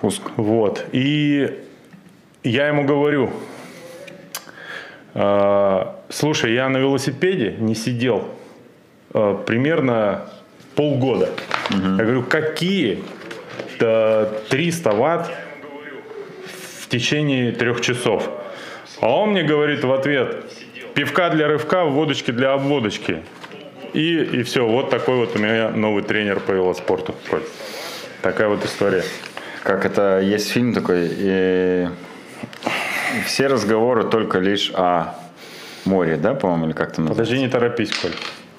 Пуск. Вот. И я ему говорю, «Э, слушай, я на велосипеде не сидел э, примерно полгода. Я говорю, какие э, 300 ватт в течение трех часов? А он мне говорит в ответ, пивка для рывка, водочки для обводочки. И, и все, вот такой вот у меня новый тренер по велоспорту. Такая вот история. Как это, есть фильм такой, и все разговоры только лишь о море, да, по-моему, или как там называется? Подожди, не торопись, Коль.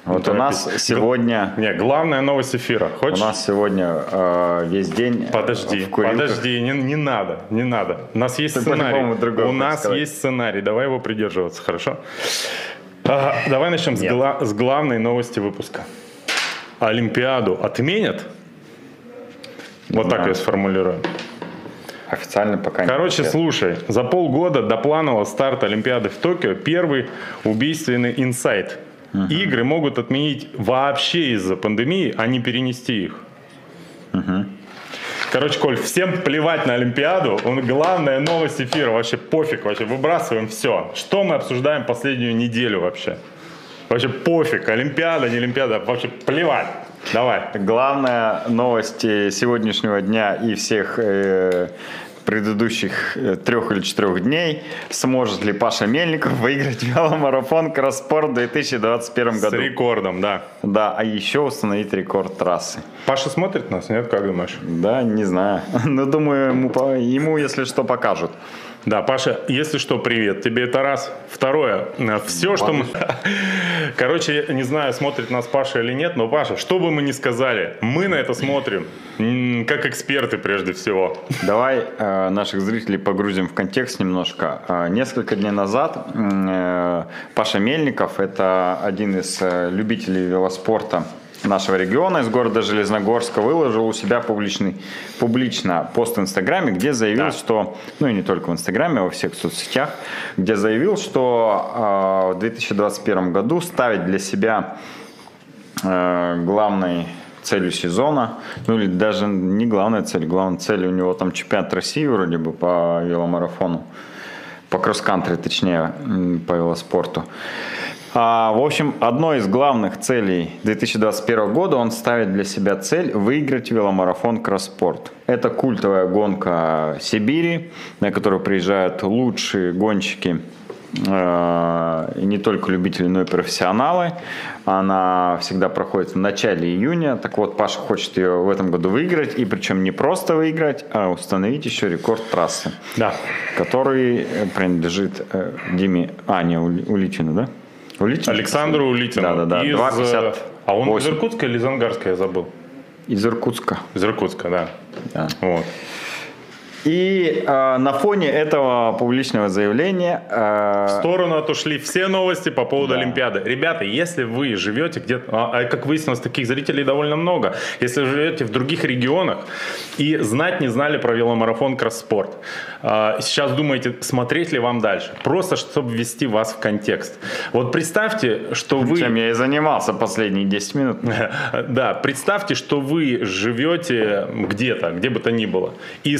Не Вот у нас сегодня, Не, главная новость эфира. у Хочешь? нас сегодня э, весь день Подожди, в курилках. подожди, не, не надо, не надо. У нас есть Ты сценарий. У нас сказать. есть сценарий, давай его придерживаться, хорошо? Ага, давай начнем с, гла- с главной новости выпуска. Олимпиаду отменят? Вот так знаю. ее сформулируем. Официально пока Короче, ответ. слушай, за полгода до планового старта Олимпиады в Токио первый убийственный инсайт. Игры могут отменить вообще из-за пандемии, а не перенести их. Короче, Коль, всем плевать на Олимпиаду. Он, главная новость эфира. Вообще пофиг, вообще выбрасываем все. Что мы обсуждаем последнюю неделю вообще? Вообще пофиг, Олимпиада, не Олимпиада, вообще плевать. Давай. Главная новость э, сегодняшнего дня и всех э, предыдущих э, трех или четырех дней. Сможет ли Паша Мельников выиграть веломарафон Кросспорт в 2021 С году? рекордом, да. Да, а еще установить рекорд трассы. Паша смотрит нас, нет, как думаешь? Да, не знаю. Но думаю, ему, ему если что, покажут. Да, Паша, если что, привет. Тебе это раз. Второе, все, что мы... Короче, не знаю, смотрит нас Паша или нет, но, Паша, что бы мы ни сказали, мы на это смотрим как эксперты прежде всего. Давай э, наших зрителей погрузим в контекст немножко. Э, несколько дней назад э, Паша Мельников, это один из э, любителей велоспорта нашего региона, из города Железногорска, выложил у себя публичный, публично пост в Инстаграме, где заявил, Да. что, ну и не только в Инстаграме, а во всех соцсетях, где заявил, что э, в 2021 году ставить для себя э, главной целью сезона, ну или даже не главная цель, главная цель у него там чемпионат России вроде бы по веломарафону, по кросс-кантри точнее, по велоспорту. А, в общем, одной из главных целей 2021 года он ставит для себя цель выиграть веломарафон Кросспорт. Это культовая гонка Сибири, на которую приезжают лучшие гонщики и не только любители, но и профессионалы. Она всегда проходит в начале июня. Так вот, Паша хочет ее в этом году выиграть. И причем не просто выиграть, а установить еще рекорд трассы, Да. который принадлежит э, Диме Ане Ули- Улитину, да? Улитину? Александру Улитину. Да-да-да, Из, 2,58. А он из Иркутска или из Ангарска, я забыл? Из Иркутска. Из Иркутска, да. Да. Вот. И э, на фоне этого публичного заявления э, В сторону отошли все новости по поводу Да. Олимпиады. Ребята, если вы живете где-то, а, а как выяснилось, таких зрителей довольно много, если вы живете в других регионах и знать не знали про веломарафон Кросспорт, а, сейчас думаете, смотреть ли вам дальше, просто чтобы ввести вас в контекст. Вот представьте, что вы... чем я и занимался последние 10 минут. Да, представьте, что вы живете где-то, где бы то ни было, и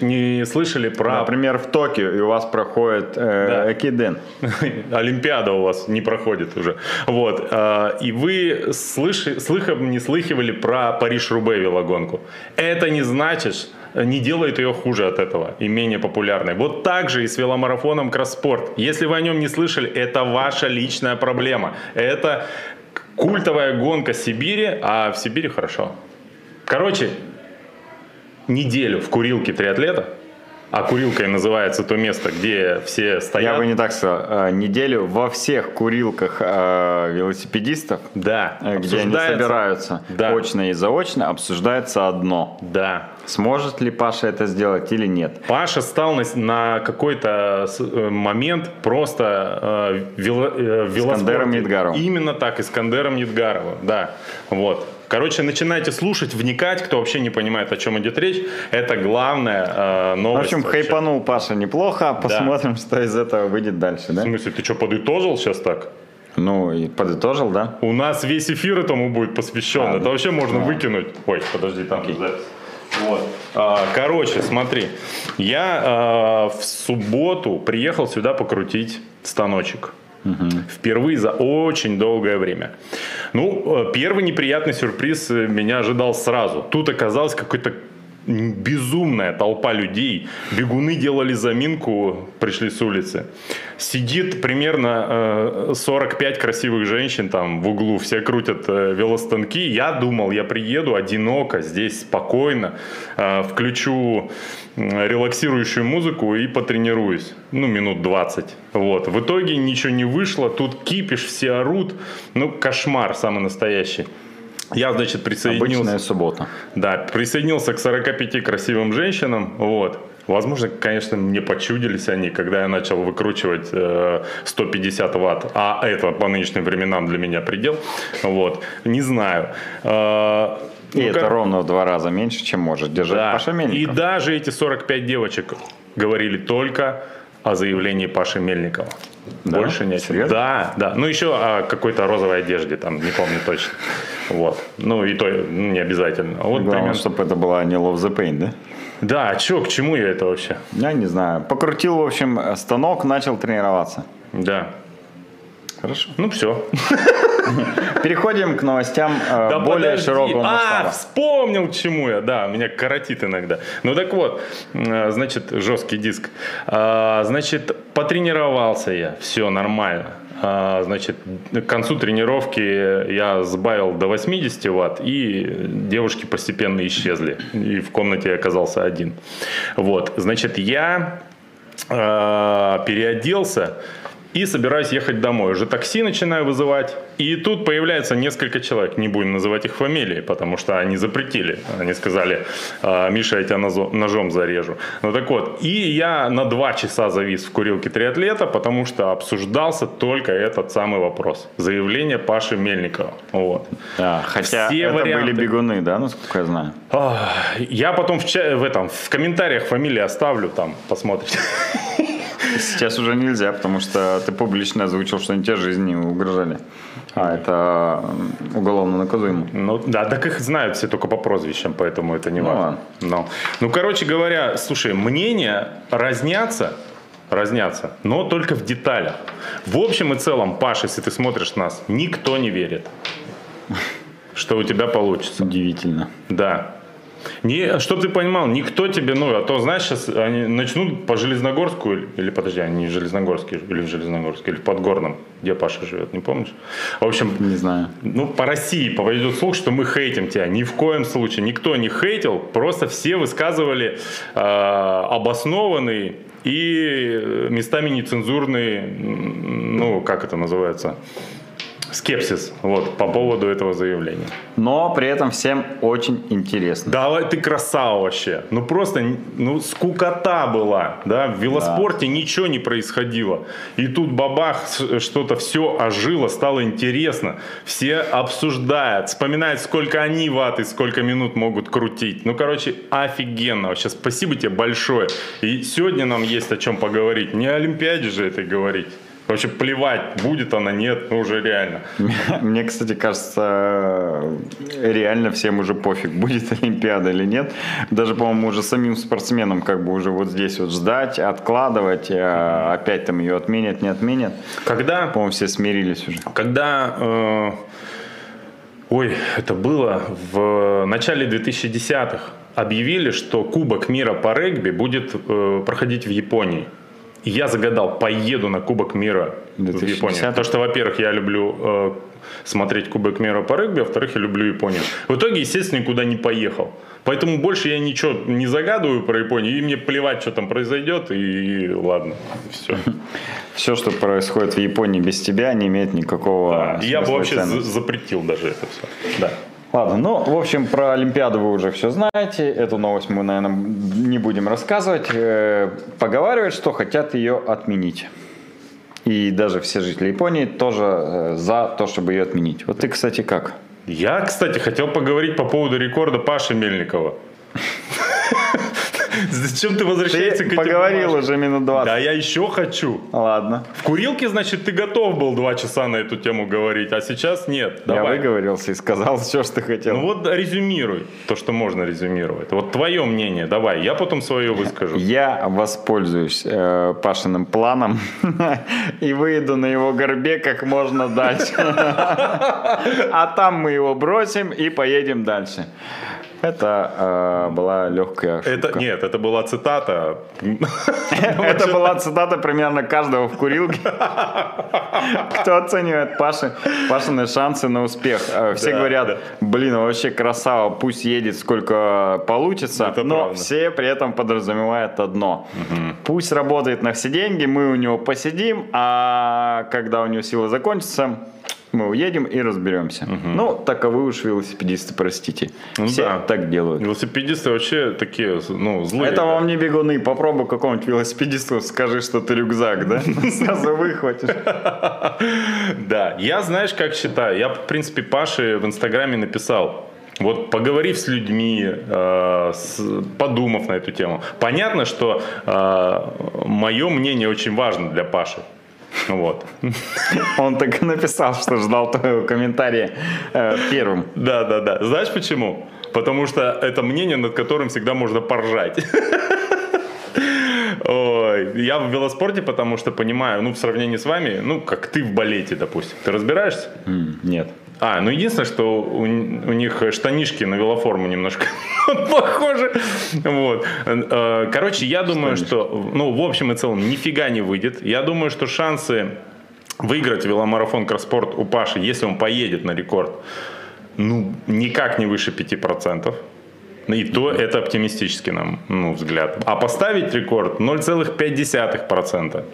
слышать не слышали про Например, в Токио, и у вас проходит э, Да. Экиден. Олимпиада у вас не проходит уже. Вот. а, И вы слыши, слыхом не слыхивали про Париж-Рубе велогонку. Это не значит, не делает ее хуже от этого и менее популярной. Вот так же и с веломарафоном Кросспорт. Если вы о нем не слышали, это ваша личная проблема. Это культовая гонка Сибири, а в Сибири хорошо. Короче, неделю в курилке триатлета, а курилкой называется то место, где все стоят. Я бы не так сказал. э, Неделю во всех курилках э, велосипедистов, Да, э, где они собираются Да. очно и заочно, обсуждается одно. Да. Сможет ли Паша это сделать или нет? Паша стал на, на какой-то э, момент просто э, вело, э, в Искандером. Едгаровым. Именно так, Искандером Едгаровым, да. Вот. Короче, начинайте слушать, вникать, кто вообще не понимает, о чем идет речь. Это главная э, В новость. общем, вообще. хайпанул Паша неплохо. Посмотрим, что из этого выйдет дальше, В да? смысле, ты что, подытожил сейчас так? Ну, и подытожил, да? У нас весь эфир этому будет посвящен. А, Это да. вообще можно А. выкинуть. Ой, подожди, там Окей. запись. Вот. А, Короче, смотри, я а, в субботу приехал сюда покрутить станочек. Впервые за очень долгое время. Ну, э, первый неприятный сюрприз э, меня ожидал сразу. Тут оказалось какой-то безумная толпа людей. Бегуны делали заминку, пришли с улицы. Сидит примерно э, 45 красивых женщин там в углу, все крутят э, велостанки. Я думал, я приеду одиноко, здесь спокойно, э, включу э, релаксирующую музыку и потренируюсь. Ну, минут 20. Вот. В итоге ничего не вышло. Тут кипиш, все орут. Ну, кошмар самый настоящий. Я, значит, присоединился... Обычная суббота. Да, присоединился к 45 красивым женщинам, вот. Возможно, конечно, мне почудились они, когда я начал выкручивать э, 150 ватт, а это по нынешним временам для меня предел, вот, не знаю. Э, И ну, это как- ровно в два раза меньше, чем может держать да. Паша И Мельников. даже эти 45 девочек говорили только о заявлении Паши Мельникова. Да? Больше не о чем. Серьезно? Да, да. Ну, еще о какой-то розовой одежде, там, не помню точно. Вот. Ну, и то ну, не обязательно. Вот Главное, примерно. чтобы это была не Love the Pain, да? Да, а чё, к чему я это вообще? Я не знаю. Покрутил, в общем, станок, начал тренироваться. Да. Хорошо. Ну, все. Переходим к новостям э, более широкого А, масштаба. вспомнил, к чему я. Да, меня коротит иногда. Ну так вот, э, значит, жесткий диск. А, Значит, потренировался я. Все нормально. А, Значит, к концу тренировки я сбавил до 80 ватт, и девушки постепенно исчезли. И в комнате я оказался один. Вот, значит, я э, переоделся и собираюсь ехать домой. Уже такси начинаю вызывать. И тут появляется несколько человек. Не будем называть их фамилии, потому что они запретили. Они сказали, «А, Миша, я тебя ножом зарежу. Ну так вот. И я на два часа завис в курилке триатлета, потому что обсуждался только этот самый вопрос. Заявление Паши Мельникова. Вот. Да, хотя Все это варианты. были бегуны, да, насколько я знаю. Я потом в, ча- в, этом, в комментариях фамилии оставлю, там посмотрите. Сейчас уже нельзя, потому что ты публично озвучил, что они тебе жизни угрожали. А это уголовно наказуемо. Ну да, так их знают все только по прозвищам, поэтому это не Ну важно. ладно. Но. Ну, короче говоря, слушай, мнения разнятся, разнятся, но только в деталях. В общем и целом, Паш, если ты смотришь нас, никто не верит, что у тебя получится. Удивительно. Да. Не, чтобы ты понимал, никто тебе, ну, а то, знаешь, сейчас они начнут по Железногорску, или, или, подожди, они в Железногорске, или в Железногорске, или в Подгорном, где Паша живет, не помнишь? В общем, Не знаю. ну, по России поведет слух, что мы хейтим тебя. Ни в коем случае. Никто не хейтил, просто все высказывали э, обоснованный и э, местами нецензурный, м, ну, как это называется, скепсис вот, по поводу этого заявления. Но при этом всем очень интересно. Давай, ты красава вообще. Ну просто, ну скукота была, да, в велоспорте ничего не происходило. И тут бабах, что-то все ожило, стало интересно. Все обсуждают, вспоминают, сколько они ватт и сколько минут могут крутить. Ну, короче, офигенно. Вообще, спасибо тебе большое. И сегодня нам есть о чем поговорить. Не о Олимпиаде же это говорить. Вообще плевать, будет она, нет, ну уже реально. Мне, кстати, кажется, реально всем уже пофиг, будет Олимпиада или нет. Даже, по-моему, уже самим спортсменам как бы уже вот здесь вот ждать, откладывать, а опять там ее отменят, не отменят. Когда По-моему, все смирились уже. Когда, э, ой, это было в начале 2010-х, объявили, что Кубок мира по регби будет э, проходить в Японии. И я загадал, поеду на Кубок мира в 2010-х? Японию. Потому что, во-первых, я люблю э, смотреть Кубок мира по регби, а во-вторых, я люблю Японию. В итоге, естественно, никуда не поехал. Поэтому больше я ничего не загадываю про Японию, и мне плевать, что там произойдет, и ладно, все. Все, что происходит в Японии без тебя, не имеет никакого Я бы и вообще за- запретил даже это все. Да. Ладно, ну, в общем, про Олимпиаду вы уже все знаете. Эту новость мы, наверное, не будем рассказывать. Э, Поговаривают, что хотят ее отменить. И даже все жители Японии тоже э, за то, чтобы ее отменить. Вот ты, кстати, как? Я, кстати, хотел поговорить по поводу рекорда Паши Мельникова. Зачем ты возвращаешься к этим поговорил бумажкам? уже минут 20. Да, я еще хочу. Ладно. В курилке, значит, ты готов был два часа на эту тему говорить, а сейчас нет. Я Давай. выговорился и сказал все, что хотел. Ну вот резюмируй то, что можно резюмировать. Вот твое мнение, давай, я потом свое выскажу. Я воспользуюсь э, Пашиным планом и выйду на его горбе как можно дальше. А там мы его бросим и поедем дальше. Это э, была легкая Это шутка. нет, это была цитата. Это была цитата примерно каждого в курилке. Кто оценивает Паши, Пашины шансы на успех. Э, Все говорят, блин, вообще красава, пусть едет сколько получится. Это но все при этом подразумевают одно. Пусть работает на все деньги, мы у него посидим, а когда у него силы закончатся, мы уедем и разберемся. Ну, таковы уж велосипедисты, простите. Ну все да. так делают. Велосипедисты вообще такие, ну, злые. Это вам не бегуны. Попробуй какому-нибудь велосипедисту скажи, что ты рюкзак, да? Сразу выхватишь. Да, я знаешь, как считаю. Я, в принципе, Паше в Инстаграме написал. Вот поговорив с людьми, э, с- подумав на эту тему, понятно, что мое мнение очень важно для Паши. Вот. Он так и написал, что ждал твоего комментария э, первым. Да, да, да. Знаешь почему? Потому что это мнение, над которым всегда можно поржать. Ой, я в велоспорте, потому что понимаю, ну, в сравнении с вами, ну, как ты в балете, допустим. Ты разбираешься? Нет. А, ну единственное, что у, у них штанишки на велоформу немножко похожи. Вот. Э, Короче, я думаю, что, ну, в общем и целом, нифига не выйдет. Я думаю, что шансы выиграть веломарафон Кросспорт у Паши, если он поедет на рекорд, ну, никак не выше 5%. И то это оптимистический нам ну, взгляд. А поставить рекорд 0,5%.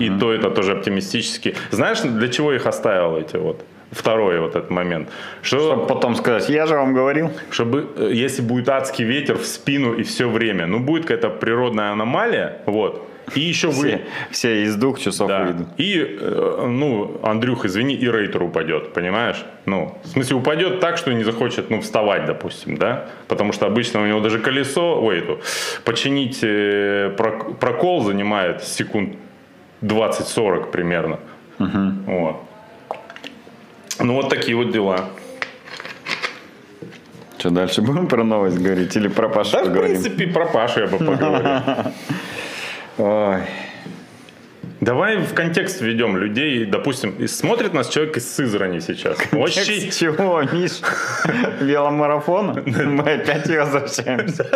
И то это тоже оптимистически. Знаешь, для чего их оставил эти вот? Второй вот этот момент. Что, Чтобы потом сказать, я же вам говорил. чтобы, э, если будет адский ветер в спину и все время, ну, будет какая-то природная аномалия, вот, и еще вы... Все, все из двух часов Да. выйдут. И, э, ну, Андрюх, извини, и рейтер упадет, понимаешь? Ну, в смысле, упадет так, что не захочет, ну, вставать, допустим, да? Потому что обычно у него даже колесо, ой, эту, починить э, прок- прокол занимает секунд 20-40 примерно. Вот. Ну, вот такие вот дела. Что, дальше будем про новость говорить или про Пашу Да, в поговорим? принципе, про Пашу я бы поговорил. Давай в контекст введем людей. Допустим, смотрит нас человек из Сызрани сейчас. Вообще Текст чего, Миш? Веломарафона? Мы опять возвращаемся.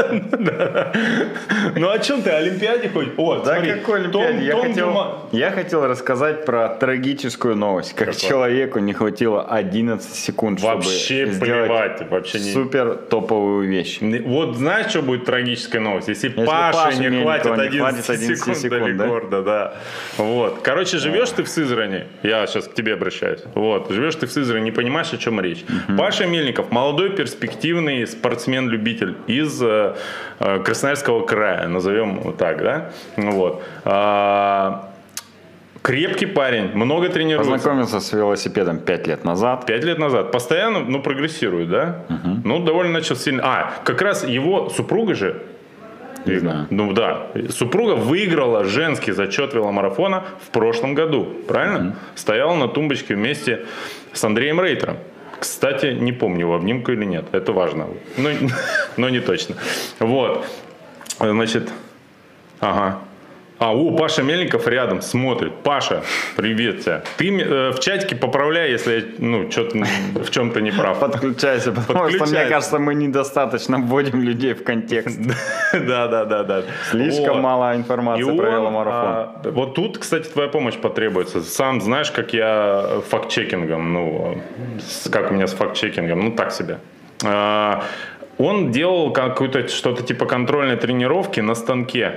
Ну о чем ты, Олимпиаде хоть? О, Да какой Олимпиаде? Я хотел, рассказать про трагическую новость. Как человеку не хватило 11 секунд, чтобы сделать вообще супер топовую вещь. Вот знаешь, что будет трагическая новость? Если, Паше не хватит не 11, хватит 11 секунд, до да? рекорда, да. Вот. Короче, живешь ты в Сызрани, я сейчас к тебе обращаюсь. Вот. Живешь ты в Сызрани, не понимаешь, о чем речь. Паша Мельников, молодой перспективный спортсмен-любитель из э, э, Красноярского края, назовем вот так, да? Вот. А, крепкий парень, много тренируется. Познакомился с велосипедом 5 лет назад. Пять лет назад. Постоянно, ну, прогрессирует, да? Ну, довольно начал сильно. А, как раз его супруга же, Не знаю. ну да, супруга выиграла женский зачет веломарафона в прошлом году, правильно? Стояла на тумбочке вместе с Андреем Рейтером. Кстати, не помню, в обнимку или нет. Это важно. Но, но не точно. Вот. Значит, ага. А, о, Паша Мельников рядом смотрит. Паша, привет тебя. Ты э, в чатике поправляй, если я, ну, в чем-то не прав. Подключайся, потому что, мне Подключайся. кажется, мы недостаточно вводим людей в контекст. Да, да, да, да. Слишком Вот. мало информации про веломарафон. а, вот тут, кстати, твоя помощь потребуется. Сам знаешь, как я факт-чекингом, ну, как у меня с факт-чекингом, ну, так себе. А, Он делал какую-то что-то типа контрольной тренировки на станке.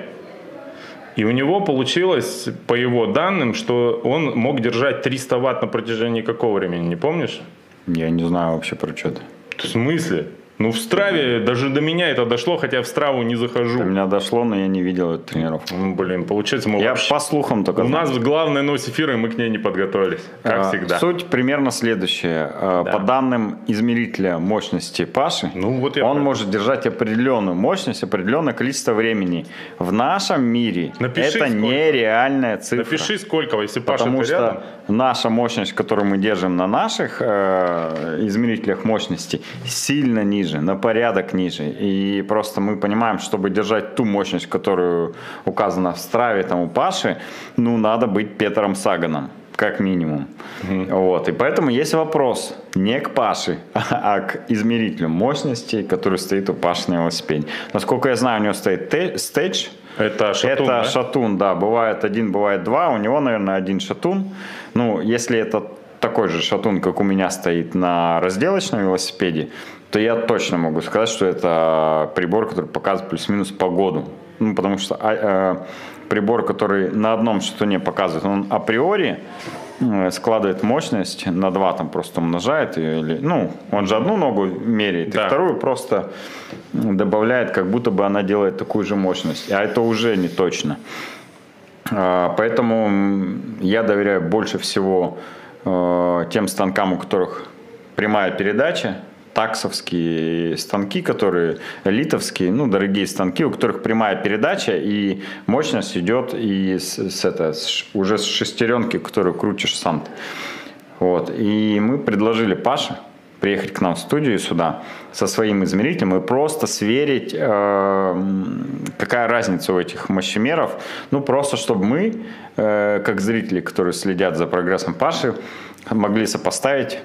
И у него получилось, по его данным, что он мог держать 300 ватт на протяжении какого времени, не помнишь? Я не знаю вообще про что-то. В смысле? Ну, в Страве даже до меня это дошло, хотя в Страву не захожу. До меня дошло, но я не видел эту тренировку. Ну, блин, получается, мы Я вообще... по слухам только У знаю. нас главная нос эфира, и мы к ней не подготовились, как А, всегда. Суть примерно следующая. А, Да. По данным измерителя мощности Паши, Ну, вот он про- может держать определенную мощность, определенное количество времени. В нашем мире Напиши, это сколько. нереальная цифра. Напиши сколько, если Паша Потому что рядом. Наша мощность, которую мы держим на наших э, измерителях мощности, сильно ниже, на порядок ниже. И просто мы понимаем, чтобы держать ту мощность, которую указана в страве там, у Паши, ну, надо быть Петером Саганом как минимум. Вот. И поэтому есть вопрос не к Паше, а к измерителю мощности, который стоит у Паши на велосипеде. Насколько я знаю, у него стоит те- стейдж, Это шатун, это да? шатун, да. Бывает один, бывает два. У него, наверное, один шатун. Ну, если это такой же шатун, как у меня стоит на разделочном велосипеде, то я точно могу сказать, что это прибор, который показывает плюс-минус погоду. Ну, потому что а, э, прибор, который на одном шатуне показывает, он априори э, складывает мощность на два, там просто умножает. её Или, ну, он же одну ногу меряет, Да. и вторую просто добавляет, как будто бы она делает такую же мощность. А это уже не точно. А, Поэтому я доверяю больше всего э, тем станкам, у которых прямая передача, таксовские станки, которые литовские, ну, дорогие станки, у которых прямая передача, и мощность идет и с, с это, с уже с шестеренки, которую крутишь сам. Вот. И мы предложили Паше приехать к нам в студию сюда со своим измерителем и просто сверить, э, какая разница у этих мощемеров. Ну, просто чтобы мы, э, как зрители, которые следят за прогрессом Паши, могли сопоставить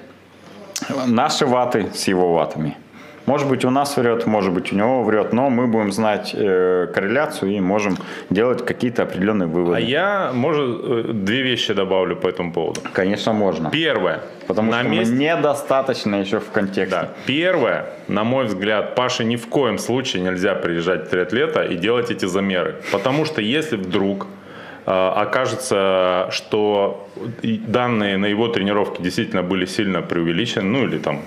наши ваты с его ватами. Может быть, у нас врет, может быть, у него врет, но мы будем знать э, корреляцию и можем делать какие-то определенные выводы. А я, может, э, две вещи добавлю по этому поводу. Конечно, можно. Первое. Потому на что месте... мы недостаточно еще в контексте. Да. Первое, на мой взгляд, Паше ни в коем случае нельзя приезжать в триатлета и делать эти замеры. Потому что если вдруг э, окажется, что данные на его тренировке действительно были сильно преувеличены, ну или там,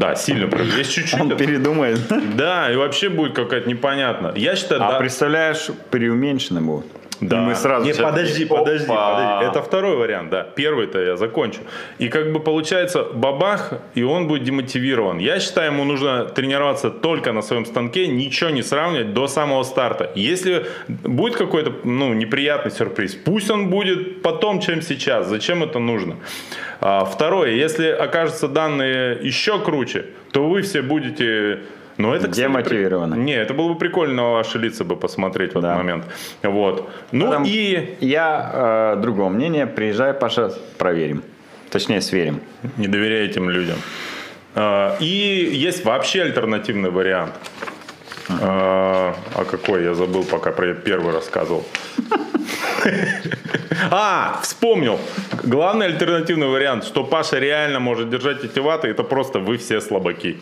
да, сильно преувеличены, есть чуть-чуть. Он это- передумает. Да, и вообще будет какая-то непонятно. Я считаю, А да, представляешь, преуменьшены будут. Да. И мы сразу Не, подожди, такие, подожди, подожди. Это второй вариант, да. Первый-то я закончу. И как бы получается бабах, и он будет демотивирован. Я считаю, ему нужно тренироваться только на своем станке, ничего не сравнивать до самого старта. Если будет какой-то ну, неприятный сюрприз, пусть он будет потом, чем сейчас. Зачем это нужно? А, второе, если окажутся данные еще круче, то вы все будете... Ну, это, кстати, при- Демотивированы. Не, это было бы прикольно ваши лица бы посмотреть в этот Да. момент. Вот. Ну Потом и Я э, другого мнения. Приезжай, Паша, проверим. Точнее, сверим. не доверяй этим людям. А, И есть вообще альтернативный вариант. А а какой? Я забыл, пока про первый рассказывал. А, вспомнил. Главный альтернативный вариант, что Паша реально может держать эти ваты, это просто вы все слабаки.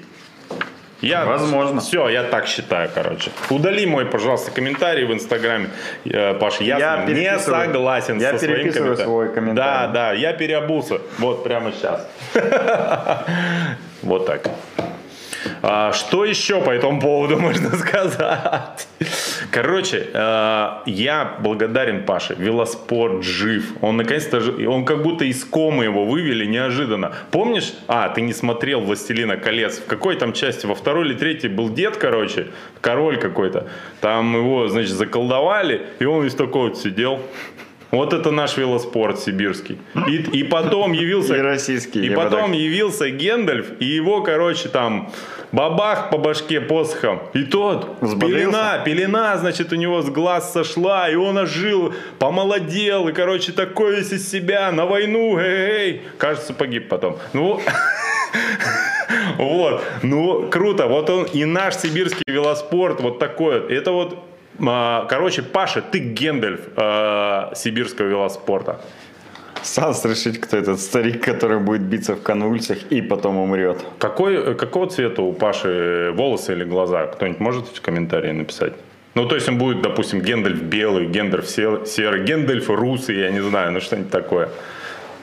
Я, Возможно. Все, я так считаю, короче. Удали мой, пожалуйста, комментарий в Инстаграме. Э, Паш, я, Я не согласен Я со своим комментарием. свой комментарий. Да, да, я переобулся. Вот прямо сейчас. Вот так. А, что еще по этому поводу можно сказать? Короче, э, я благодарен Паше. Велоспорт жив. Он наконец-то Он как будто из комы его вывели неожиданно. Помнишь? А, ты не смотрел «Властелина колец». В какой там части? Во второй или третьей был дед, короче. Король какой-то. Там его, значит, заколдовали. И он весь такой вот сидел. Вот это наш велоспорт сибирский. И, и потом явился... И российский, И потом так- явился Гендальф, и его, короче, там бабах по башке посохом. И тот, Взбодрился? пелена, пелена, значит, у него с глаз сошла, и он ожил, помолодел, и, короче, такой весь из себя, на войну, эй, Кажется, погиб потом. Ну, вот, ну, круто. Вот он и наш сибирский велоспорт, вот такой вот. Это вот, короче, Паша, ты Гендальф а, сибирского велоспорта. Сас решить, кто этот старик, который будет биться в конвульсиях и потом умрет. Какой, какого цвета у Паши волосы или глаза? Кто-нибудь может в комментарии написать? Ну, то есть он будет, допустим, Гендальф белый, Гендальф се- серый, Гендальф русый, я не знаю, ну что-нибудь такое.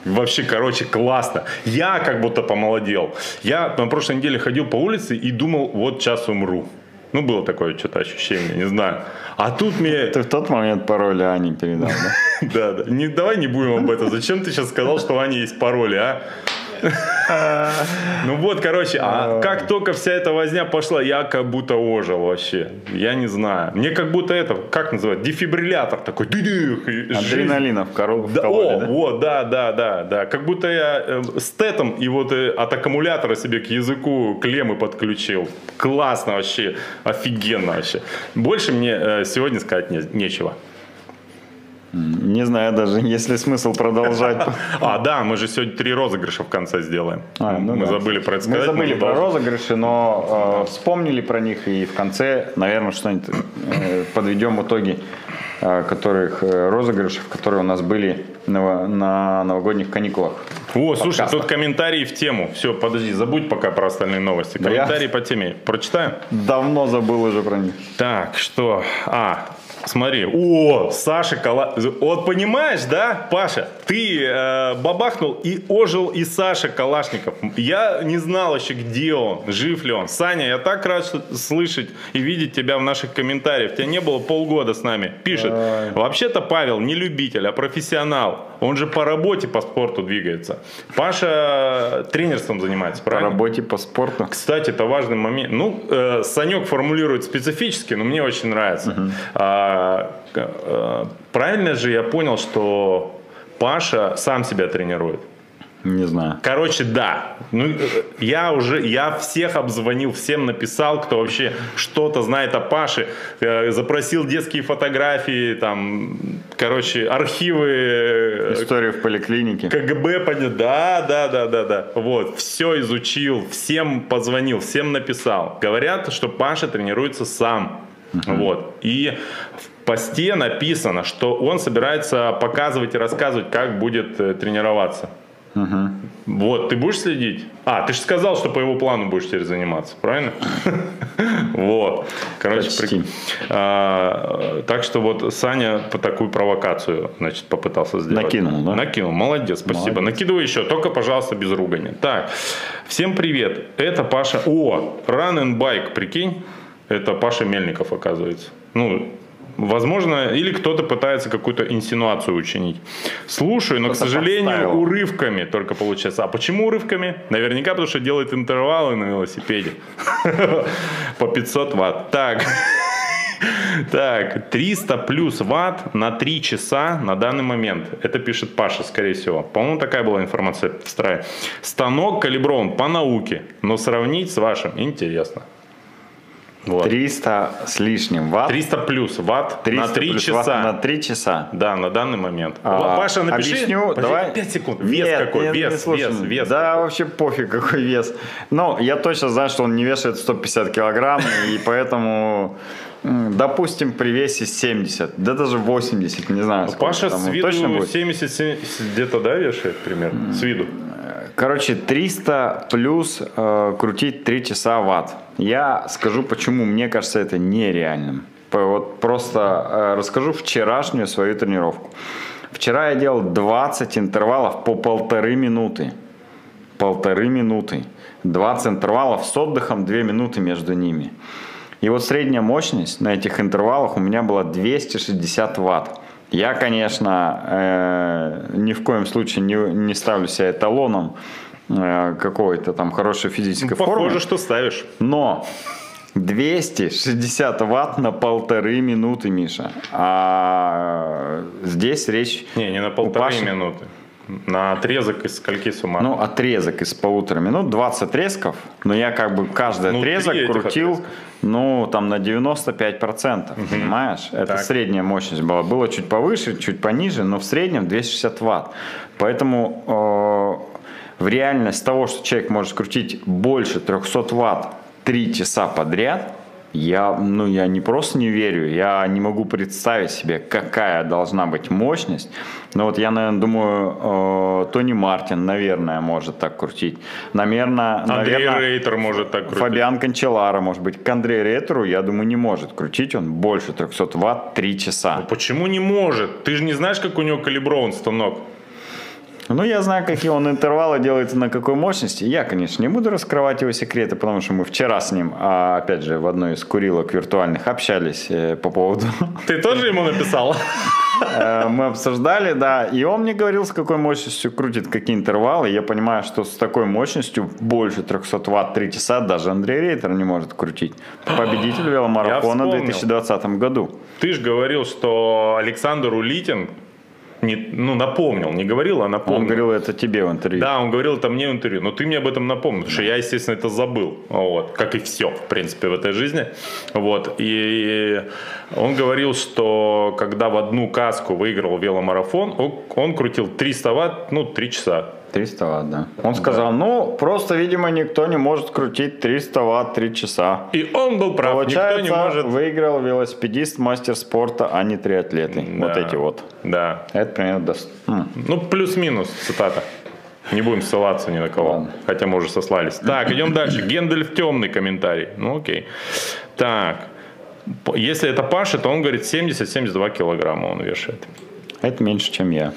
Вообще, короче, классно. Я как будто помолодел. Я на прошлой неделе ходил по улице и думал, вот сейчас умру. Ну, было такое что-то ощущение, не знаю. А тут мне... Ты в тот момент пароль Ане передал, да? Да, да. Давай не будем об этом. Зачем ты сейчас сказал, что у Ани есть пароли, а? Ну вот, короче, а как только вся эта возня пошла, я как будто ожил вообще. Я не знаю. Мне как будто это, как называют, дефибриллятор такой. Адреналина в коробку. Да, о, да? вот, да, да, да, да. Как будто я э, стетом и вот э, от аккумулятора себе к языку клеммы подключил. Классно вообще, офигенно вообще. Больше мне э, сегодня сказать не, нечего. Не знаю даже, есть ли смысл продолжать. А, да, мы же сегодня три розыгрыша в конце сделаем. А, ну мы да. забыли про это сказать. Мы забыли про розыгрыши, но э, вспомнили про них и в конце, наверное, что-нибудь э, подведем итоги э, которых э, розыгрышев, которые у нас были на, на новогодних каникулах. О, подкаста. слушай, тут комментарии в тему. Все, подожди, забудь пока про остальные новости. Комментарии да по теме. Прочитаем? Давно забыл уже про них. Так, что? А, Смотри, о, Саша Кала... Вот понимаешь, да, Паша, ты э, бабахнул и ожил и Саша Калашников. Я не знал еще, где он, жив ли он. Саня, я так рад слышать и видеть тебя в наших комментариях. Тебя не было полгода с нами. Пишет, вообще-то Павел не любитель, а профессионал. Он же по работе, по спорту двигается. Паша тренерством занимается, правильно? По работе, по спорту. Кстати, это важный момент. Ну, э, Санек формулирует специфически, но мне очень нравится. Угу. А, э, правильно же я понял, что Паша сам себя тренирует? Не знаю. Короче, да. Ну, я уже, я всех обзвонил, всем написал, кто вообще что-то знает о Паше. Э, запросил детские фотографии, там, короче, архивы. Э, Историю в поликлинике. КГБ, да, да, да, да, да. Вот, все изучил, всем позвонил, всем написал. Говорят, что Паша тренируется сам. Uh-huh. Вот. И в посте написано, что он собирается показывать и рассказывать, как будет э, тренироваться. Угу. Вот, ты будешь следить? А, ты же сказал, что по его плану будешь теперь заниматься, правильно? Вот. Короче, прикинь. А, так что вот Саня по такую провокацию, значит, попытался сделать. Накинул, да? Накинул, молодец, спасибо. Накидывай еще, только, пожалуйста, без ругани. Так, всем привет. Это Паша. О, Run and Bike, прикинь. Это Паша Мельников, оказывается. Ну, Возможно, или кто-то пытается какую-то инсинуацию учинить. Слушаю, но, к сожалению, подставил. урывками только получается. А почему урывками? Наверняка, потому что делает интервалы на велосипеде. По 500 ватт. Так. Так, 300 плюс ватт на 3 часа на данный момент. Это пишет Паша, скорее всего. По-моему, такая была информация в страе. Станок калиброван по науке, но сравнить с вашим интересно. Вот. 300 с лишним ватт. 300 плюс ватт 300 на 3 часа. Ватт на 3 часа. Да, на данный момент. А, Паша, напиши. Объясню, Подожди, давай. 5 секунд. Вес нет, какой? Нет, вес, вес, вес, вес. Да, какой? вообще пофиг какой вес. Но я точно знаю, что он не вешает 150 килограмм, и поэтому... Допустим, при весе 70, да даже 80, не знаю. Сколько Паша с виду точно будет. 70, 70 где-то, да, вешает примерно? С виду. Короче, 300 плюс э, крутить 3 часа ватт. Я скажу, почему мне кажется это нереальным. Вот просто э, расскажу вчерашнюю свою тренировку. Вчера я делал 20 интервалов по полторы минуты. Полторы минуты. 20 интервалов с отдыхом, 2 минуты между ними. И вот средняя мощность на этих интервалах у меня была 260 ватт. Я, конечно, э, ни в коем случае не, не ставлю себя эталоном э, какой-то там хорошей физической ну, формы. Похоже, что ставишь. Но 260 ватт на полторы минуты, Миша. А здесь речь... Не, не на полторы Паши... минуты. На отрезок из скольки суммарно? Ну, отрезок из полутора минут, 20 отрезков. Но я как бы каждый ну, отрезок крутил, отрезка. ну, там на 95%, угу. понимаешь? Это так. средняя мощность была. Было чуть повыше, чуть пониже, но в среднем 260 ватт. Поэтому э, в реальность того, что человек может крутить больше 300 ватт 3 часа подряд – я, ну, я не просто не верю, я не могу представить себе, какая должна быть мощность. Но вот я, наверное, думаю, э, Тони Мартин, наверное, может так крутить. Наверное, Андрей наверное, Рейтер может так крутить. Фабиан Канчелара, может быть. К Андрею Рейтеру, я думаю, не может крутить. Он больше 300 ватт 3 часа. Ну, почему не может? Ты же не знаешь, как у него калиброван станок? Ну, я знаю, какие он интервалы делает на какой мощности. Я, конечно, не буду раскрывать его секреты, потому что мы вчера с ним, а, опять же, в одной из курилок виртуальных общались э, по поводу... Ты тоже ему написал? Э, мы обсуждали, да, и он мне говорил, с какой мощностью крутит какие интервалы. Я понимаю, что с такой мощностью больше 300 ватт 3 часа даже Андрей Рейтер не может крутить. Победитель веломарафона в 2020 году. Ты же говорил, что Александр Улитин не, ну, напомнил, не говорил, а напомнил. Он говорил это тебе в интервью. Да, он говорил это мне в интервью, но ты мне об этом напомнил, потому что я, естественно, это забыл, вот, как и все, в принципе, в этой жизни, вот, и он говорил, что когда в одну каску выиграл веломарафон, он, крутил 300 ватт, ну, 3 часа, 300 ватт, да. Он сказал, ну, просто, видимо, никто не может крутить 300 ватт 3 часа. И он был прав, Получается, никто не может... выиграл велосипедист, мастер спорта, а не триатлеты. Да. Вот эти вот. Да. Это примерно... дос- м. Ну, плюс-минус цитата. Не будем ссылаться ни на кого. Ладно. Хотя мы уже сослались. Так, идем дальше. Гендальф темный комментарий. Ну, окей. Так. Если это Паша, то он говорит 70-72 килограмма он вешает. Это меньше, чем я.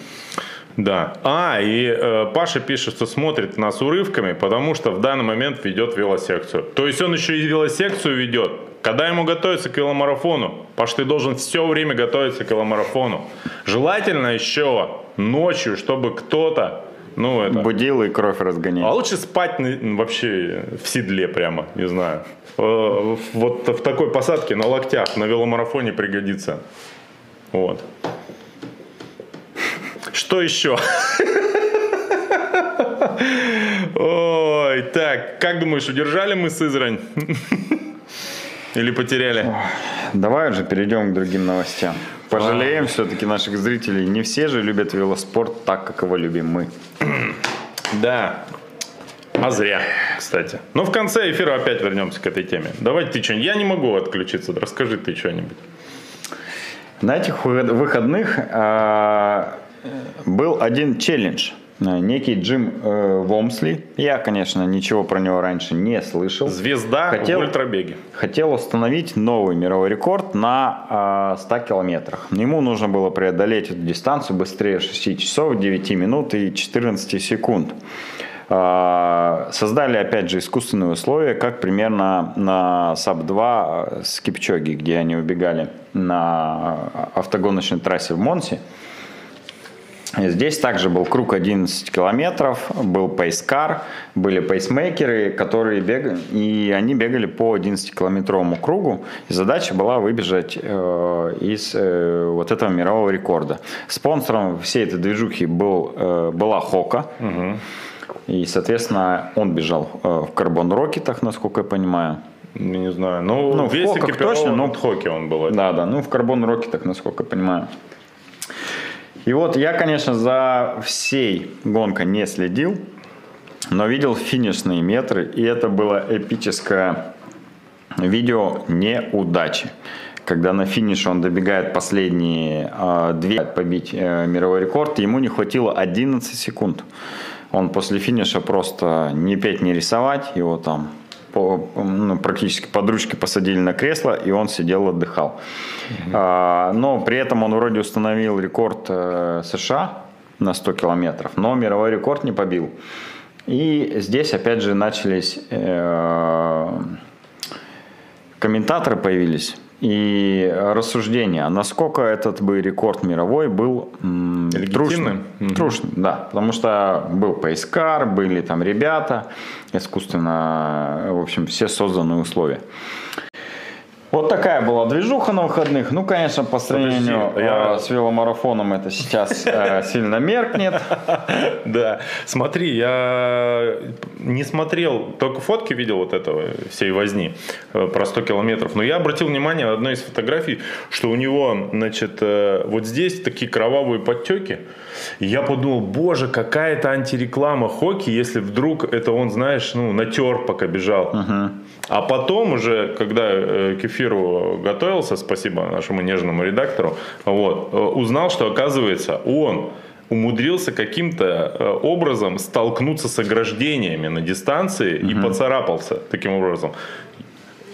Да. А, и э, Паша пишет, что смотрит нас урывками, потому что в данный момент ведет велосекцию. То есть он еще и велосекцию ведет. Когда ему готовиться к веломарафону? Паш, ты должен все время готовиться к веломарафону. Желательно еще ночью, чтобы кто-то, ну это... Будил и кровь А разгонял. лучше спать на- вообще в седле прямо, не знаю. Э, Вот в такой посадке на локтях на веломарафоне пригодится. Вот. Что еще? Ой, так, как думаешь, удержали мы Сызрань? Или потеряли? Давай уже перейдем к другим новостям. Пожалеем все-таки наших зрителей. Не все же любят велоспорт так, как его любим мы. Да. А зря, кстати. Но в конце эфира опять вернемся к этой теме. Давай ты что-нибудь. Я не могу отключиться. Расскажи ты что-нибудь. На этих вы- выходных а, был один челлендж. А, Некий Джим э, Вомсли. Я, конечно, ничего про него раньше не слышал. Звезда Хотел- в ультрабеге. Хотел установить новый мировой рекорд на а, 100 километрах. Ему нужно было преодолеть эту дистанцию быстрее 6 часов, 9 минут и 14 секунд. А, Создали, опять же, искусственные условия, как примерно на Sub-2 с Кипчоги, где они убегали на автогоночной трассе в Монце. Здесь также был круг 11 километров, был pace car, были pacemaker ы, которые бегали, и они бегали по 11-километровому кругу. И задача была выбежать э, из э, вот этого мирового рекорда. Спонсором всей этой движухи был, э, была Хока. И, соответственно, он бежал э, в карбон-рокетах, насколько я понимаю. Ну, Не знаю. Ну, Ну, в весь хоках экипирован точно, но- от хоки он был. Да, да, ну в карбон-рокетах, насколько я понимаю. И вот я, конечно, за всей гонкой не следил, но видел финишные метры, и это было эпическое видео неудачи. Когда на финише он добегает последние э, две побить э, мировой рекорд, ему не хватило 11 секунд. Он после финиша просто не петь, не рисовать, его там по- ну, практически под ручки посадили на кресло, и он сидел, отдыхал. А, но при этом он вроде установил рекорд э, США на 100 километров, но мировой рекорд не побил. И здесь опять же начались э, комментаторы появились и рассуждения, насколько этот бы рекорд мировой был м, трушным. Трушным, да. Потому что был Пейскар, были там ребята, искусственно, в общем, все созданные условия. Вот такая была движуха на выходных. Ну, конечно, по сравнению Подожди, я- с веломарафоном это сейчас э, сильно меркнет. Да. Смотри, я не смотрел, только фотки видел вот этого всей возни э, про 100 километров. Но я обратил внимание на одной из фотографий, что у него, значит, э, вот здесь такие кровавые подтеки. И я подумал, боже, какая это антиреклама Хоки, если вдруг это он, знаешь, ну, натер, пока бежал. А потом уже, когда э, к эфиру готовился, спасибо нашему нежному редактору, вот, э, узнал, что оказывается он умудрился каким-то э, образом столкнуться с ограждениями на дистанции и поцарапался таким образом.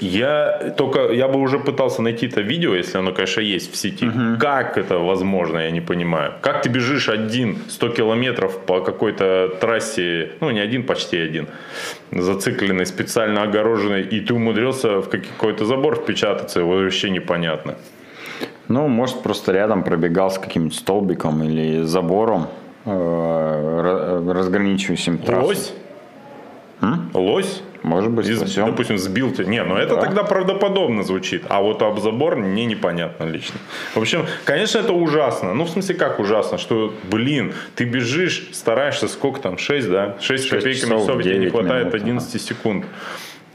Я только, я бы уже пытался найти это видео, если оно, конечно, есть в сети. Угу. Как это возможно, я не понимаю. Как ты бежишь один 100 километров по какой-то трассе, ну не один, почти один, зацикленный, специально огороженный, и ты умудрился в какой-то забор впечататься, вообще непонятно. Ну, может, просто рядом пробегал с каким-нибудь столбиком или забором, э, разграничивающим трассу. Лось? М? Лось? Может быть, Из, допустим, сбил тебя. Не, ну это да. тогда правдоподобно звучит. А вот об забор мне непонятно лично. В общем, конечно, это ужасно. Ну, в смысле, как ужасно? Что, блин, ты бежишь, стараешься, сколько там, 6, да? 6, 6 копейками часов, тебе не хватает минут, 11 да.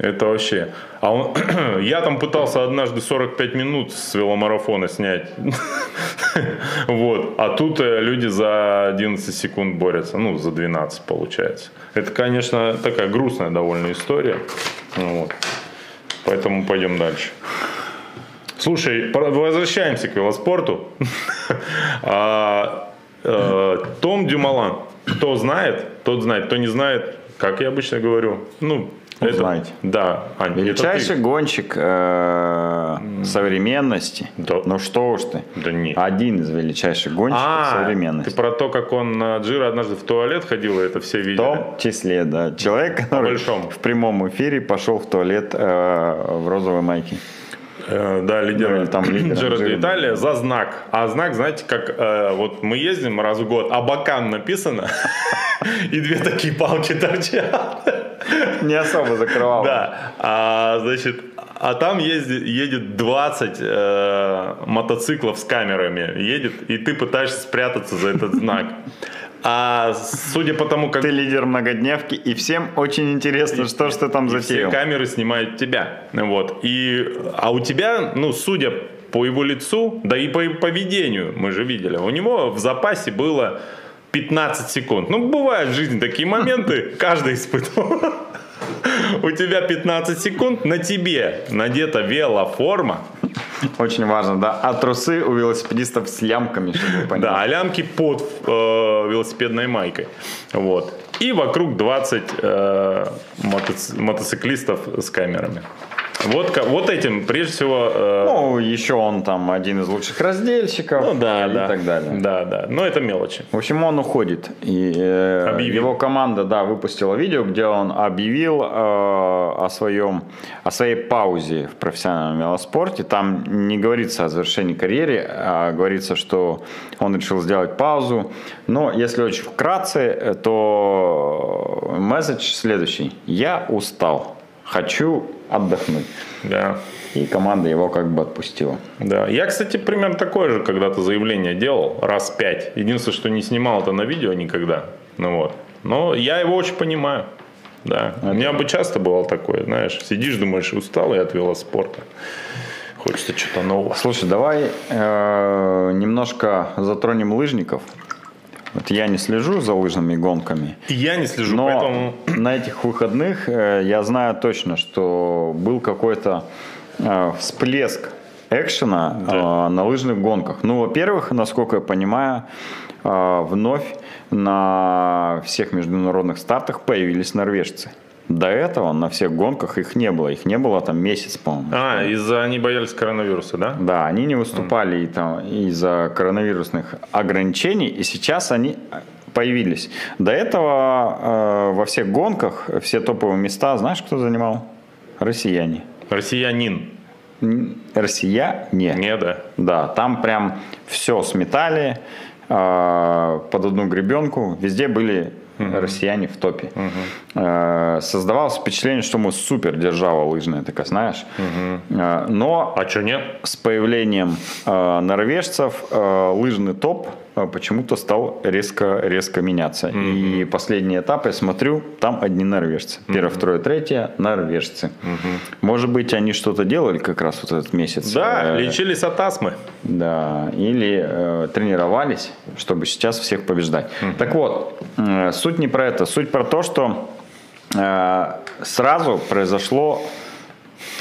Это вообще. А он, я там пытался однажды 45 минут с веломарафона снять. вот. А тут э, люди за 11 секунд борются. Ну, за 12 получается. Это, конечно, такая грустная довольно история. Вот. Поэтому пойдем дальше. Слушай, возвращаемся к велоспорту. а, э, Том Дюмалан. Кто знает, тот знает. Кто не знает, как я обычно говорю, ну, Это, да, Ань, Величайший ты... гонщик э, современности. Да. Ну что уж ты. Да нет. Один из величайших гонщиков а, современности. Ты про то, как он на Джиро однажды в туалет ходил, это все видели? В том числе, да. Человек, который в прямом эфире пошел в туалет э, в розовой майке. Э, да, лидер ну, там лидер Джиро де Италия за знак. А знак, знаете, как э, вот мы ездим раз в год, Абакан написано, и две такие палки торчат. Не особо закрывал. Да. А, значит, а там ездит, едет 20 э, мотоциклов с камерами. Едет, и ты пытаешься спрятаться за этот знак. А судя по тому, как... Ты лидер многодневки, и всем очень интересно, и, что же ты там затеял. все камеры снимают тебя. Вот. И, а у тебя, ну, судя по его лицу, да и по поведению, мы же видели, у него в запасе было 15 секунд. Ну, бывают в жизни такие моменты, каждый испытывал. У тебя 15 секунд, на тебе надета велоформа. Очень важно, да. А трусы у велосипедистов с лямками, чтобы. Да, а лямки под э, велосипедной майкой. Вот. И вокруг 20 э, мотоци- мотоциклистов с камерами. Вот, вот этим, прежде всего... Э... Ну, еще он там один из лучших раздельщиков ну, да, и да. так далее. Да, да, но это мелочи. В общем, он уходит. И э, его команда, да, выпустила видео, где он объявил э, о, своем, о своей паузе в профессиональном велоспорте. Там не говорится о завершении карьеры, а говорится, что он решил сделать паузу. Но если очень вкратце, то месседж следующий. Я устал. Хочу отдохнуть. Да. И команда его как бы отпустила. Да. Я, кстати, примерно такое же когда-то заявление делал, раз пять. Единственное, что не снимал это на видео никогда. Ну вот. Но я его очень понимаю. Да. Это... У меня бы часто бывало такое, знаешь, сидишь, думаешь, устал и от велоспорта. Хочется что-то нового. Слушай, давай э, немножко затронем лыжников. Вот я не слежу за лыжными гонками. Я не слежу, но поэтому... на этих выходных э, я знаю точно, что был какой-то э, всплеск экшена да. э, на лыжных гонках. Ну, во-первых, насколько я понимаю, э, вновь на всех международных стартах появились норвежцы. До этого на всех гонках их не было. Их не было там месяц, по-моему. А, из-за они боялись коронавируса, да? Да, они не выступали mm. там из-за коронавирусных ограничений, и сейчас они появились. До этого э, во всех гонках все топовые места, знаешь, кто занимал? Россияне. Россиянин. Россияне. Не, да. Да, там прям все сметали э, под одну гребенку. Везде были угу. россияне в топе. Угу. Создавалось впечатление, что мы супер держава лыжная, такая, знаешь. Угу. Но а что нет? с появлением э, норвежцев лыжный топ почему-то стал резко, резко меняться. Mm-hmm. И последний этап, я смотрю, там одни норвежцы. Первое, mm-hmm. второе, третье норвежцы. Mm-hmm. Может быть, они что-то делали как раз вот этот месяц. Да, э, лечились от астмы. Да, или э, тренировались, чтобы сейчас всех побеждать. Mm-hmm. Так вот, э, суть не про это. Суть про то, что э, сразу произошло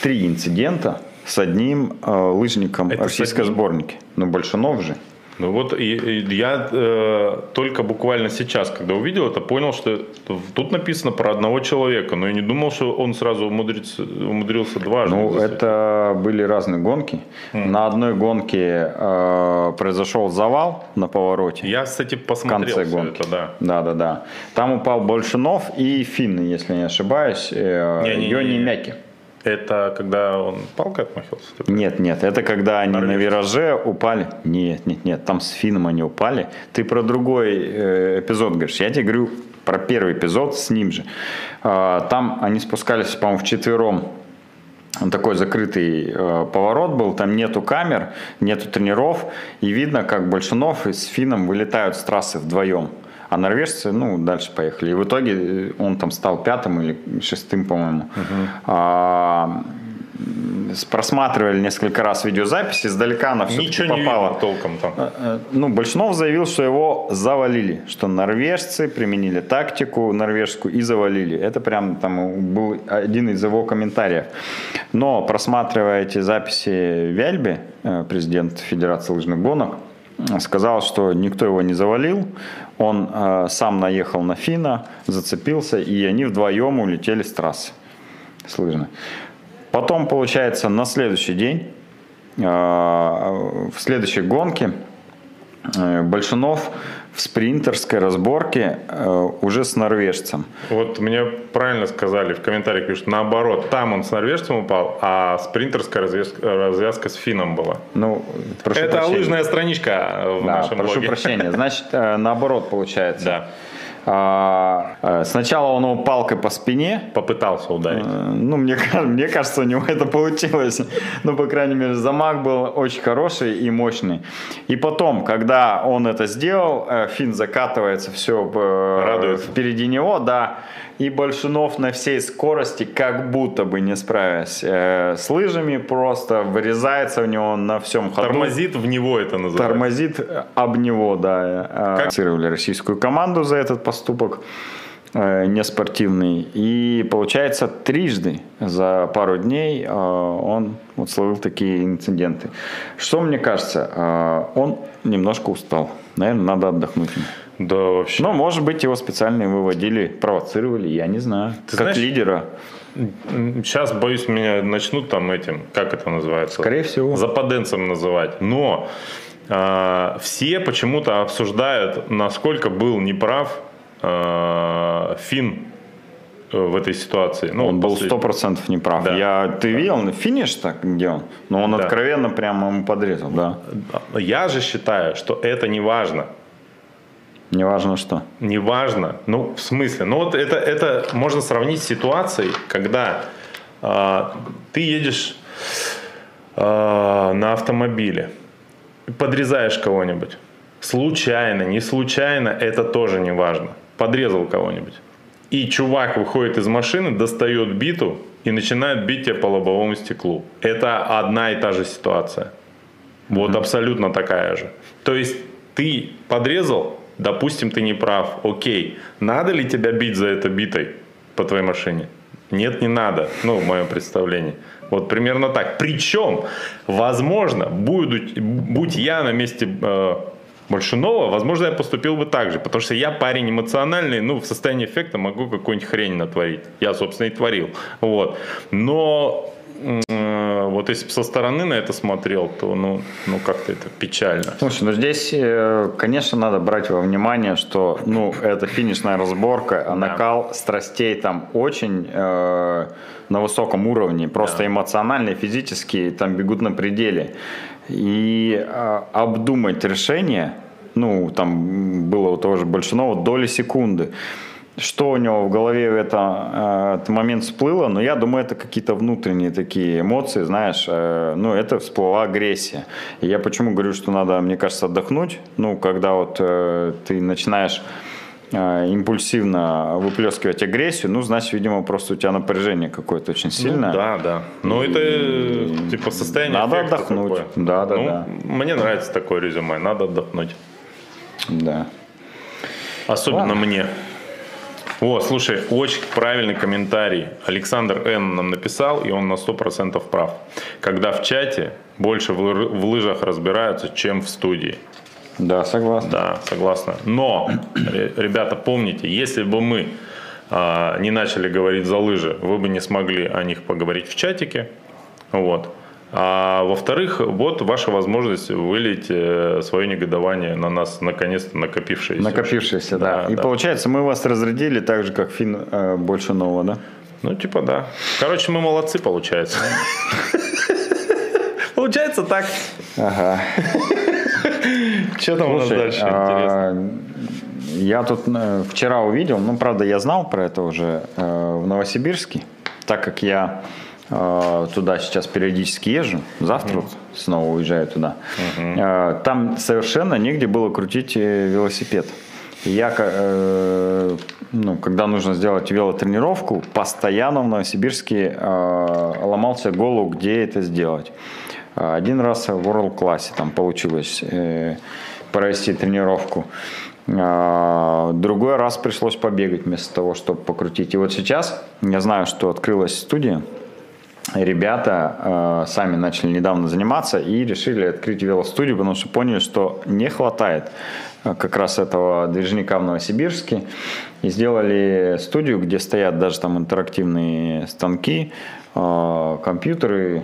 три инцидента с одним э, лыжником это российской сборники. Ну, Большунов же. Ну вот и, и я э, только буквально сейчас, когда увидел это, понял, что тут написано про одного человека, но я не думал, что он сразу умудрится, умудрился дважды. Ну, это были разные гонки. Mm. На одной гонке э, произошел завал на повороте. Я, кстати, посмотрел в конце гонки. это, да. Да, да, да. Там упал Большинов и Финн, если не ошибаюсь, э, не, не, Йони не, Мяки. Это когда он палкой отмахивался? Нет, нет, это когда они Норвежцы. на вираже упали. Нет, нет, нет, там с Финном они упали. Ты про другой э, эпизод говоришь. Я тебе говорю про первый эпизод с ним же. Э, там они спускались, по-моему, вчетвером такой закрытый э, поворот был, там нету камер, нету тренеров, и видно, как Большунов и с Финном вылетают с трассы вдвоем. А норвежцы, ну, дальше поехали. И в итоге э, он там стал пятым или шестым, по-моему. Угу. А, просматривали несколько раз видеозапись, издалека она все Ничего попала. не толком там. Э, э, ну, Большнов заявил, что его завалили, что норвежцы применили тактику норвежскую и завалили. Это прям там был один из его комментариев. Но просматривая эти записи Вяльби, президент Федерации лыжных гонок, сказал, что никто его не завалил, он э, сам наехал на Фина, зацепился, и они вдвоем улетели с трассы с лыжной. Потом, получается, на следующий день, э, в следующей гонке, э, Большунов в спринтерской разборке э, уже с норвежцем. Вот мне правильно сказали в комментариях, пишут, наоборот, там он с норвежцем упал, а спринтерская развязка, развязка с финном была. Ну, прошу Это прощения. лыжная страничка в да, нашем прошу блоге. прощения. Значит, э, наоборот получается. Да. А, э, сначала он его палкой по спине. Попытался ударить. Э, ну, мне, мне кажется, у него это получилось. Ну, по крайней мере, замах был очень хороший и мощный. И потом, когда он это сделал, э, Финн закатывается все Радуется. впереди него, да. И Большунов на всей скорости, как будто бы не справясь э, с лыжами, просто вырезается в него на всем ходу. Тормозит в него это называется. Тормозит об него, да. Как? российскую команду за этот поступок э, неспортивный. И получается трижды за пару дней э, он вот словил такие инциденты. Что мне кажется, э, он немножко устал. Наверное, надо отдохнуть. Да, вообще. Но, может быть, его специально выводили, провоцировали, я не знаю. Ты как знаешь, лидера. Сейчас, боюсь, меня начнут там этим, как это называется? Скорее всего. Западенцем называть. Но э, все почему-то обсуждают, насколько был неправ э, Финн в этой ситуации. Ну, он был сто процентов неправ. Да. Я, ты видел финиш так, где он? Но он да. откровенно прямо ему подрезал, да. Я же считаю, что это не важно. Неважно что. Неважно. Ну, в смысле? Ну, вот это, это можно сравнить с ситуацией, когда э, ты едешь э, на автомобиле, подрезаешь кого-нибудь. Случайно, не случайно, это тоже не важно. Подрезал кого-нибудь. И чувак выходит из машины, достает биту и начинает бить тебя по лобовому стеклу. Это одна и та же ситуация. Вот mm-hmm. абсолютно такая же. То есть ты подрезал, допустим, ты не прав, окей, надо ли тебя бить за это битой по твоей машине? Нет, не надо, ну, в моем представлении. Вот примерно так. Причем, возможно, будь, будь я на месте э, Большунова, возможно, я поступил бы так же, потому что я парень эмоциональный, ну, в состоянии эффекта могу какую-нибудь хрень натворить. Я, собственно, и творил. Вот. Но вот если бы со стороны на это смотрел, то ну, ну как-то это печально. Слушай, ну здесь, э, конечно, надо брать во внимание, что ну, это финишная разборка, а накал страстей там очень э, на высоком уровне, просто да. эмоционально, физически там бегут на пределе. И э, обдумать решение, ну, там было у того же Большинова доли секунды что у него в голове в это, этот момент всплыло, но я думаю, это какие-то внутренние такие эмоции, знаешь, э, ну, это всплыла агрессия. И я почему говорю, что надо, мне кажется, отдохнуть, ну, когда вот э, ты начинаешь э, импульсивно выплескивать агрессию, ну, значит, видимо, просто у тебя напряжение какое-то очень ну сильное. Ну, да, да. И, это типа состояние Надо отдохнуть. Такое. Да, да, ну, да. Мне нравится такое резюме, надо отдохнуть. Да. Особенно Ладно. мне. О, слушай, очень правильный комментарий. Александр Н. нам написал, и он на 100% прав. Когда в чате больше в лыжах разбираются, чем в студии. Да, согласен. Да, согласна. Но, ребята, помните, если бы мы а, не начали говорить за лыжи, вы бы не смогли о них поговорить в чатике. Вот. А во-вторых, вот ваша возможность вылить э, свое негодование на нас, наконец-то накопившееся. Накопившееся, да. да. И да. получается, мы вас разрядили так же, как Фин э, больше нового, да? Ну, типа, да. Короче, мы молодцы, получается. Получается так. Ага. Что там у нас дальше а, Я тут э, вчера увидел, ну, правда, я знал про это уже в Новосибирске, так как я Э, туда сейчас периодически езжу. Завтра mm-hmm. снова уезжаю туда. Mm-hmm. Там совершенно негде было крутить э, велосипед. Я, ну, когда нужно сделать велотренировку, постоянно в Новосибирске ломался голову, где это сделать. Один раз в World Class там получилось провести тренировку. Другой раз пришлось побегать вместо того, чтобы покрутить. И вот сейчас я знаю, что открылась студия ребята э, сами начали недавно заниматься и решили открыть велостудию, потому что поняли, что не хватает э, как раз этого движника в Новосибирске. И сделали студию, где стоят даже там интерактивные станки, э, компьютеры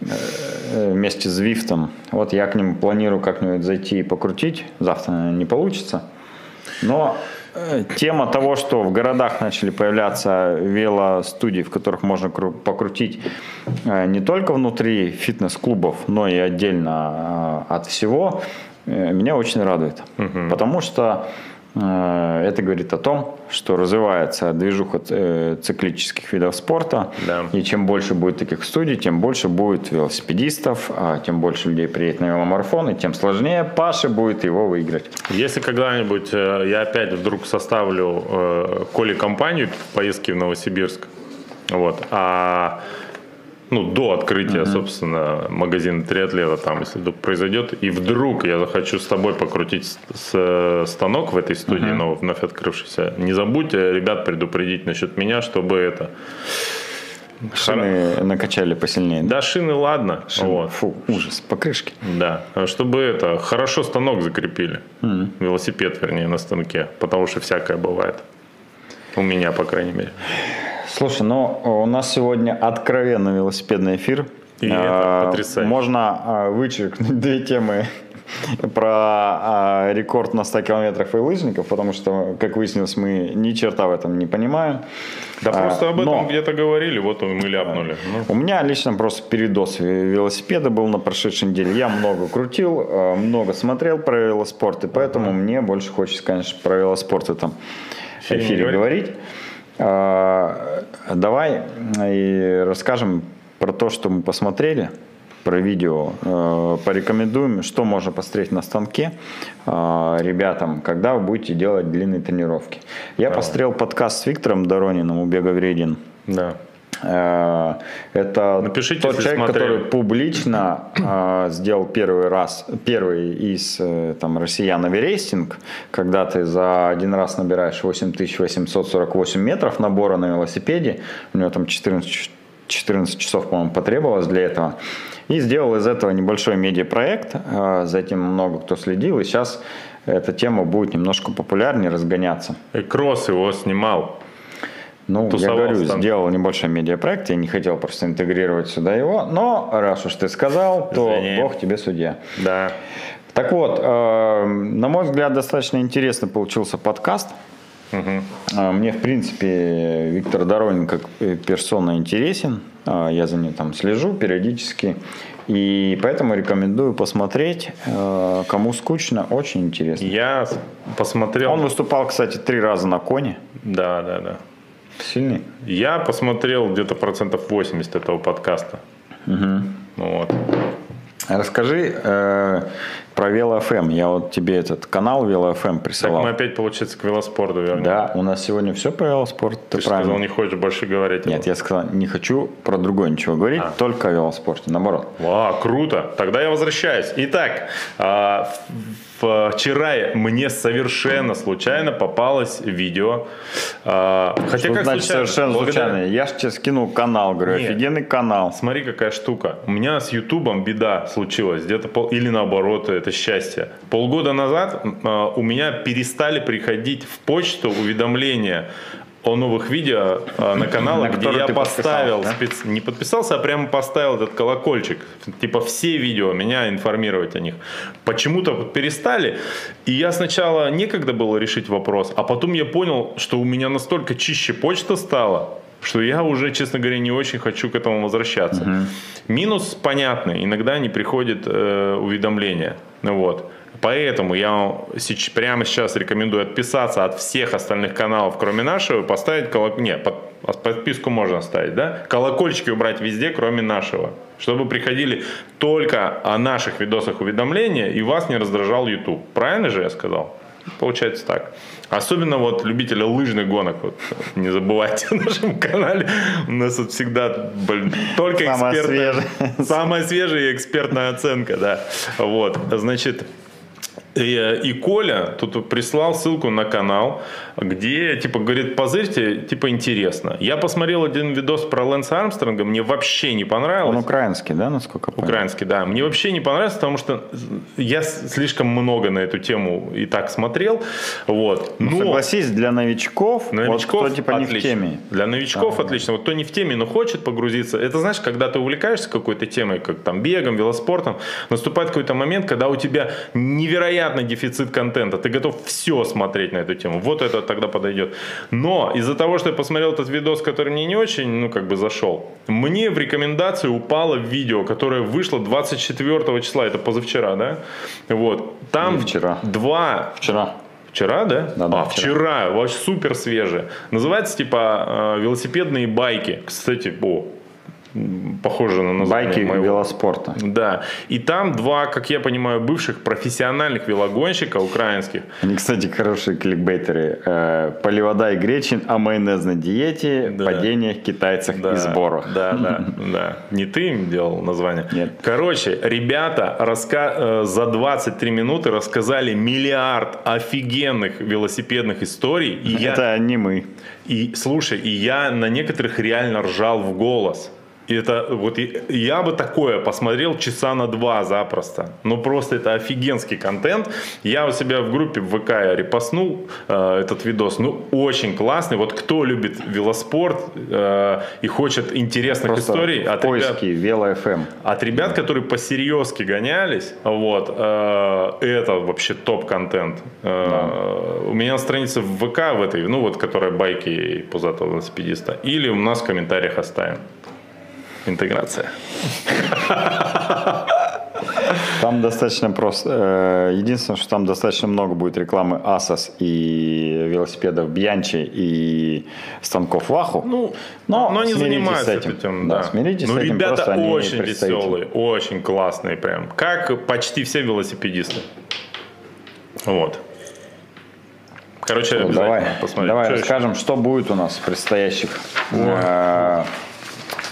э, вместе с Вифтом. Вот я к ним планирую как-нибудь зайти и покрутить. Завтра не получится. Но Тема того, что в городах начали появляться велостудии, в которых можно покрутить э, не только внутри фитнес-клубов, но и отдельно э, от всего, э, меня очень радует. Угу. Потому что это говорит о том, что развивается движуха э, циклических видов спорта. Да. И чем больше будет таких студий, тем больше будет велосипедистов, а тем больше людей приедет на веломарафон, и тем сложнее Паше будет его выиграть. Если когда-нибудь э, я опять вдруг составлю Коле компанию поездки в Новосибирск, вот, а ну, до открытия, uh-huh. собственно, магазина триатлета, там, если вдруг произойдет, и вдруг я захочу с тобой покрутить с, станок в этой студии, uh-huh. но вновь открывшийся, не забудь ребят предупредить насчет меня, чтобы это... Шины Хар... накачали посильнее. Да, шины, ладно. Шины. Вот. Фу, ужас, покрышки. Да, чтобы это, хорошо станок закрепили. Mm. Велосипед, вернее, на станке, потому что всякое бывает. У меня, по крайней мере. Слушай, ну у нас сегодня откровенно велосипедный эфир. И это а, потрясающе. Можно а, вычеркнуть две темы про а, рекорд на 100 километрах и лыжников, потому что, как выяснилось, мы ни черта в этом не понимаем. Да а, просто об этом но, где-то говорили, вот мы ляпнули. Ну. У меня лично просто передоз велосипеда был на прошедшей неделе. Я много крутил, много смотрел про велоспорт, и поэтому uh-huh. мне больше хочется, конечно, про велоспорт в этом эфире говорить. А, давай и расскажем про то, что мы посмотрели, про видео, а, порекомендуем, что можно посмотреть на станке а, ребятам, когда вы будете делать длинные тренировки. Я Давай. посмотрел подкаст с Виктором Дорониным у Бега Вредин. Да. Э, это Напишите, тот человек, смотрели. который публично э, сделал первый раз, первый из э, там, россиян Эверестинг, когда ты за один раз набираешь 8848 метров набора на велосипеде, у него там 14, 14 часов, по-моему, потребовалось для этого, и сделал из этого небольшой медиапроект, э, за этим много кто следил, и сейчас эта тема будет немножко популярнее, разгоняться. И Кросс его снимал. Ну, я говорю, там. сделал небольшой медиапроект, я не хотел просто интегрировать сюда его, но раз уж ты сказал, то Извини. Бог тебе судья. Да. Так вот, э, на мой взгляд, достаточно интересно получился подкаст. Угу. Мне, в принципе, Виктор Доронин как персона интересен. Э, я за ним там слежу периодически. И поэтому рекомендую посмотреть. Э, кому скучно, очень интересно. Я посмотрел. Он выступал, кстати, три раза на коне. Да, да, да. Сильный? Я посмотрел где-то процентов 80 этого подкаста. Угу. Вот. Расскажи э, про VeloFM. Я вот тебе этот канал VeloFM присылал. Так мы опять, получается, к велоспорту вернем. Да, у нас сегодня все про велоспорт. Ты, Ты правильно. сказал, не хочешь больше говорить? Нет, я сказал, не хочу про другое ничего говорить, а. только о велоспорте, наоборот. Ва, круто. Тогда я возвращаюсь. Итак, а, вчера мне совершенно случайно попалось видео. А, хотя Что как значит случайно? совершенно Благодаря... случайно? Я же тебе скинул канал, говорю, Нет. офигенный канал. Смотри, какая штука. У меня с Ютубом беда случилась. Где-то пол... Или наоборот, это это счастье. Полгода назад э, у меня перестали приходить в почту уведомления о новых видео э, на каналах, где я поставил, да? спец... не подписался, а прямо поставил этот колокольчик. Типа все видео, меня информировать о них. Почему-то перестали. И я сначала некогда было решить вопрос, а потом я понял, что у меня настолько чище почта стала, что я уже, честно говоря, не очень хочу к этому возвращаться. Угу. Минус понятный, иногда не приходит э, уведомление. Вот. Поэтому я прямо сейчас рекомендую отписаться от всех остальных каналов, кроме нашего, поставить колокольчик. Не, под, подписку можно ставить, да? Колокольчики убрать везде, кроме нашего. Чтобы приходили только о наших видосах уведомления и вас не раздражал YouTube. Правильно же я сказал? Получается так. Особенно вот любители лыжных гонок. Вот, не забывайте о нашем канале. У нас тут всегда блин, только самая экспертная, свежая. самая свежая экспертная оценка, да. Вот, значит, и, и Коля тут прислал ссылку на канал, где, типа, говорит, позырьте, типа, интересно. Я посмотрел один видос про Лэнса Армстронга, мне вообще не понравилось. Он украинский, да, насколько понятно? Украинский, да. Мне вообще не понравилось, потому что я слишком много на эту тему и так смотрел. Вот. Ну, но... Ну, согласись, для новичков, новичков вот, кто, типа, отлично. не в теме. Для новичков да, отлично. Вот кто не в теме, но хочет погрузиться. Это, знаешь, когда ты увлекаешься какой-то темой, как там бегом, велоспортом, наступает какой-то момент, когда у тебя невероятный дефицит контента. Ты готов все смотреть на эту тему. Вот это тогда подойдет. Но из-за того, что я посмотрел этот видос, который мне не очень, ну, как бы зашел, мне в рекомендации упало видео, которое вышло 24 числа, это позавчера, да? Вот. Там Не вчера. два... Вчера. Вчера, да? Да, да. А, вчера. вчера. Вообще супер свежее. Называется типа э, велосипедные байки. Кстати, о, похоже на название Байки моего. велоспорта. Да. И там два, как я понимаю, бывших профессиональных велогонщика украинских. Они, кстати, хорошие кликбейтеры. Э, Поливодай Гречин о майонезной диете, да. падениях китайцах да. и сборах. Да, да, да. Не ты им делал название? Нет. Короче, ребята раска... Э, за 23 минуты рассказали миллиард офигенных велосипедных историй. И Это я... не мы. И слушай, и я на некоторых реально ржал в голос. И это вот я бы такое посмотрел часа на два запросто. Ну просто это офигенский контент. Я у себя в группе в ВК я репостнул э, этот видос. Ну очень классный. Вот кто любит велоспорт э, и хочет интересных просто историй от поиски ребят, Вело FM. От ребят, которые посерьезки гонялись, вот э, это вообще топ контент. Э, да. У меня на странице в ВК в этой, ну вот, которая байки пузатого велосипедиста. Или у нас в комментариях оставим интеграция. Там достаточно просто. Э, единственное, что там достаточно много будет рекламы Asos и велосипедов Бьянчи и станков Ваху. Ну, но, но они занимаются этим. этим да. да. Смиритесь ну, с этим. Ребята очень веселые, очень классные прям. Как почти все велосипедисты. Вот. Короче, ну, давай, посмотрим. Давай что расскажем, еще? что будет у нас в предстоящих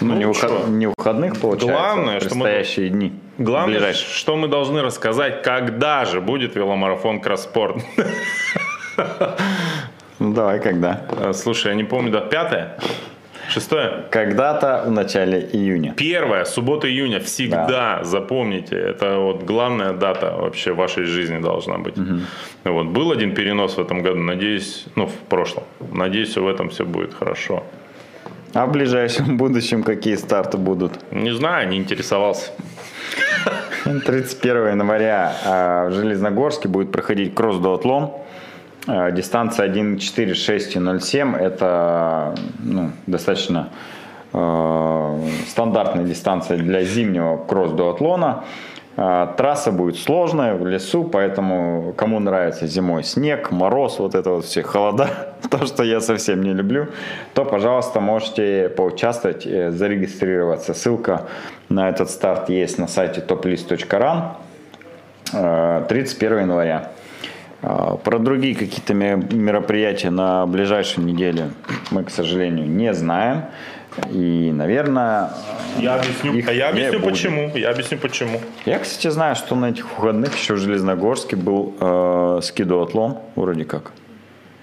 ну, ну не, выход... не выходных, получается, Главное, предстоящие что мы... дни. Главное, ближайшие. что мы должны рассказать, когда же будет веломарафон Кросспорт. Ну, давай, когда? А, слушай, я не помню, да, пятое? Шестое? Когда-то в начале июня. Первая, суббота июня. Всегда да. запомните. Это вот главная дата вообще вашей жизни должна быть. Угу. Вот. Был один перенос в этом году. Надеюсь, ну, в прошлом. Надеюсь, в этом все будет хорошо. А в ближайшем будущем какие старты будут? Не знаю, не интересовался. 31 января а, в Железногорске будет проходить кросс-дуатлон. А, дистанция 1.46.07 это ну, достаточно э, стандартная дистанция для зимнего кросс-дуатлона. А, трасса будет сложная в лесу, поэтому кому нравится зимой снег, мороз, вот это вот все холода, то, что я совсем не люблю, то, пожалуйста, можете поучаствовать, э, зарегистрироваться. Ссылка на этот старт есть на сайте toplist.ran 31 э, января. А, про другие какие-то мероприятия на ближайшую неделю мы, к сожалению, не знаем. И, наверное, я объясню, их а я объясню почему. Я объясню почему. Я, кстати, знаю, что на этих выходных еще в Железногорске был э, скидоатлон, вроде как.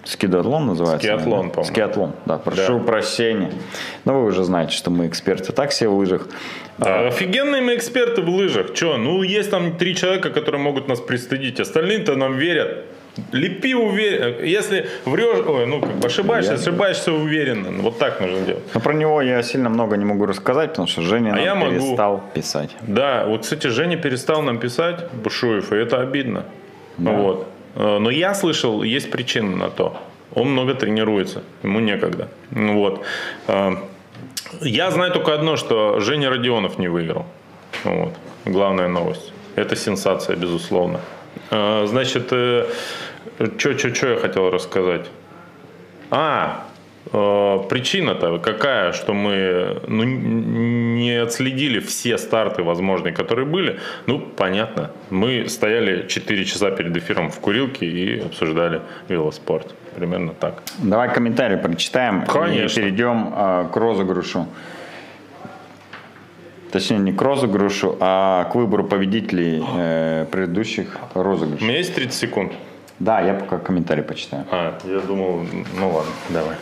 Скидоатлон называется? Скиатлон, по-моему. Скиатлон, да, прошу Да. прощения. Но вы уже знаете, что мы эксперты так все в лыжах. Да, офигенные мы эксперты в лыжах. Че, ну есть там три человека, которые могут нас пристыдить. Остальные-то нам верят. Лепи уверенно. Если врешь, ой, ну как бы ошибаешься, Я- ошибаешься уверенно. Вот так нужно делать. Но про него я сильно много не могу рассказать, потому что Женя А я могу. перестал писать. Да, вот, кстати, Женя перестал нам писать, Бушуев, и это обидно. Вот. Э, Но я слышал, есть причина на то. Он много тренируется, ему некогда. Ну Вот. Э, Я знаю только одно, что Женя Родионов не выиграл. Вот. Главная новость. Это сенсация, безусловно. Э, Значит, что я хотел рассказать? А, э, причина-то какая, что мы ну, не отследили все старты возможные, которые были. Ну, понятно. Мы стояли 4 часа перед эфиром в курилке и обсуждали велоспорт. Примерно так. Давай комментарий прочитаем Конечно. и перейдем э, к розыгрышу. Точнее, не к розыгрышу, а к выбору победителей э, предыдущих У розыгрышей. меня есть 30 секунд. Да, я пока комментарий почитаю. А, я думал, ну ладно, давай.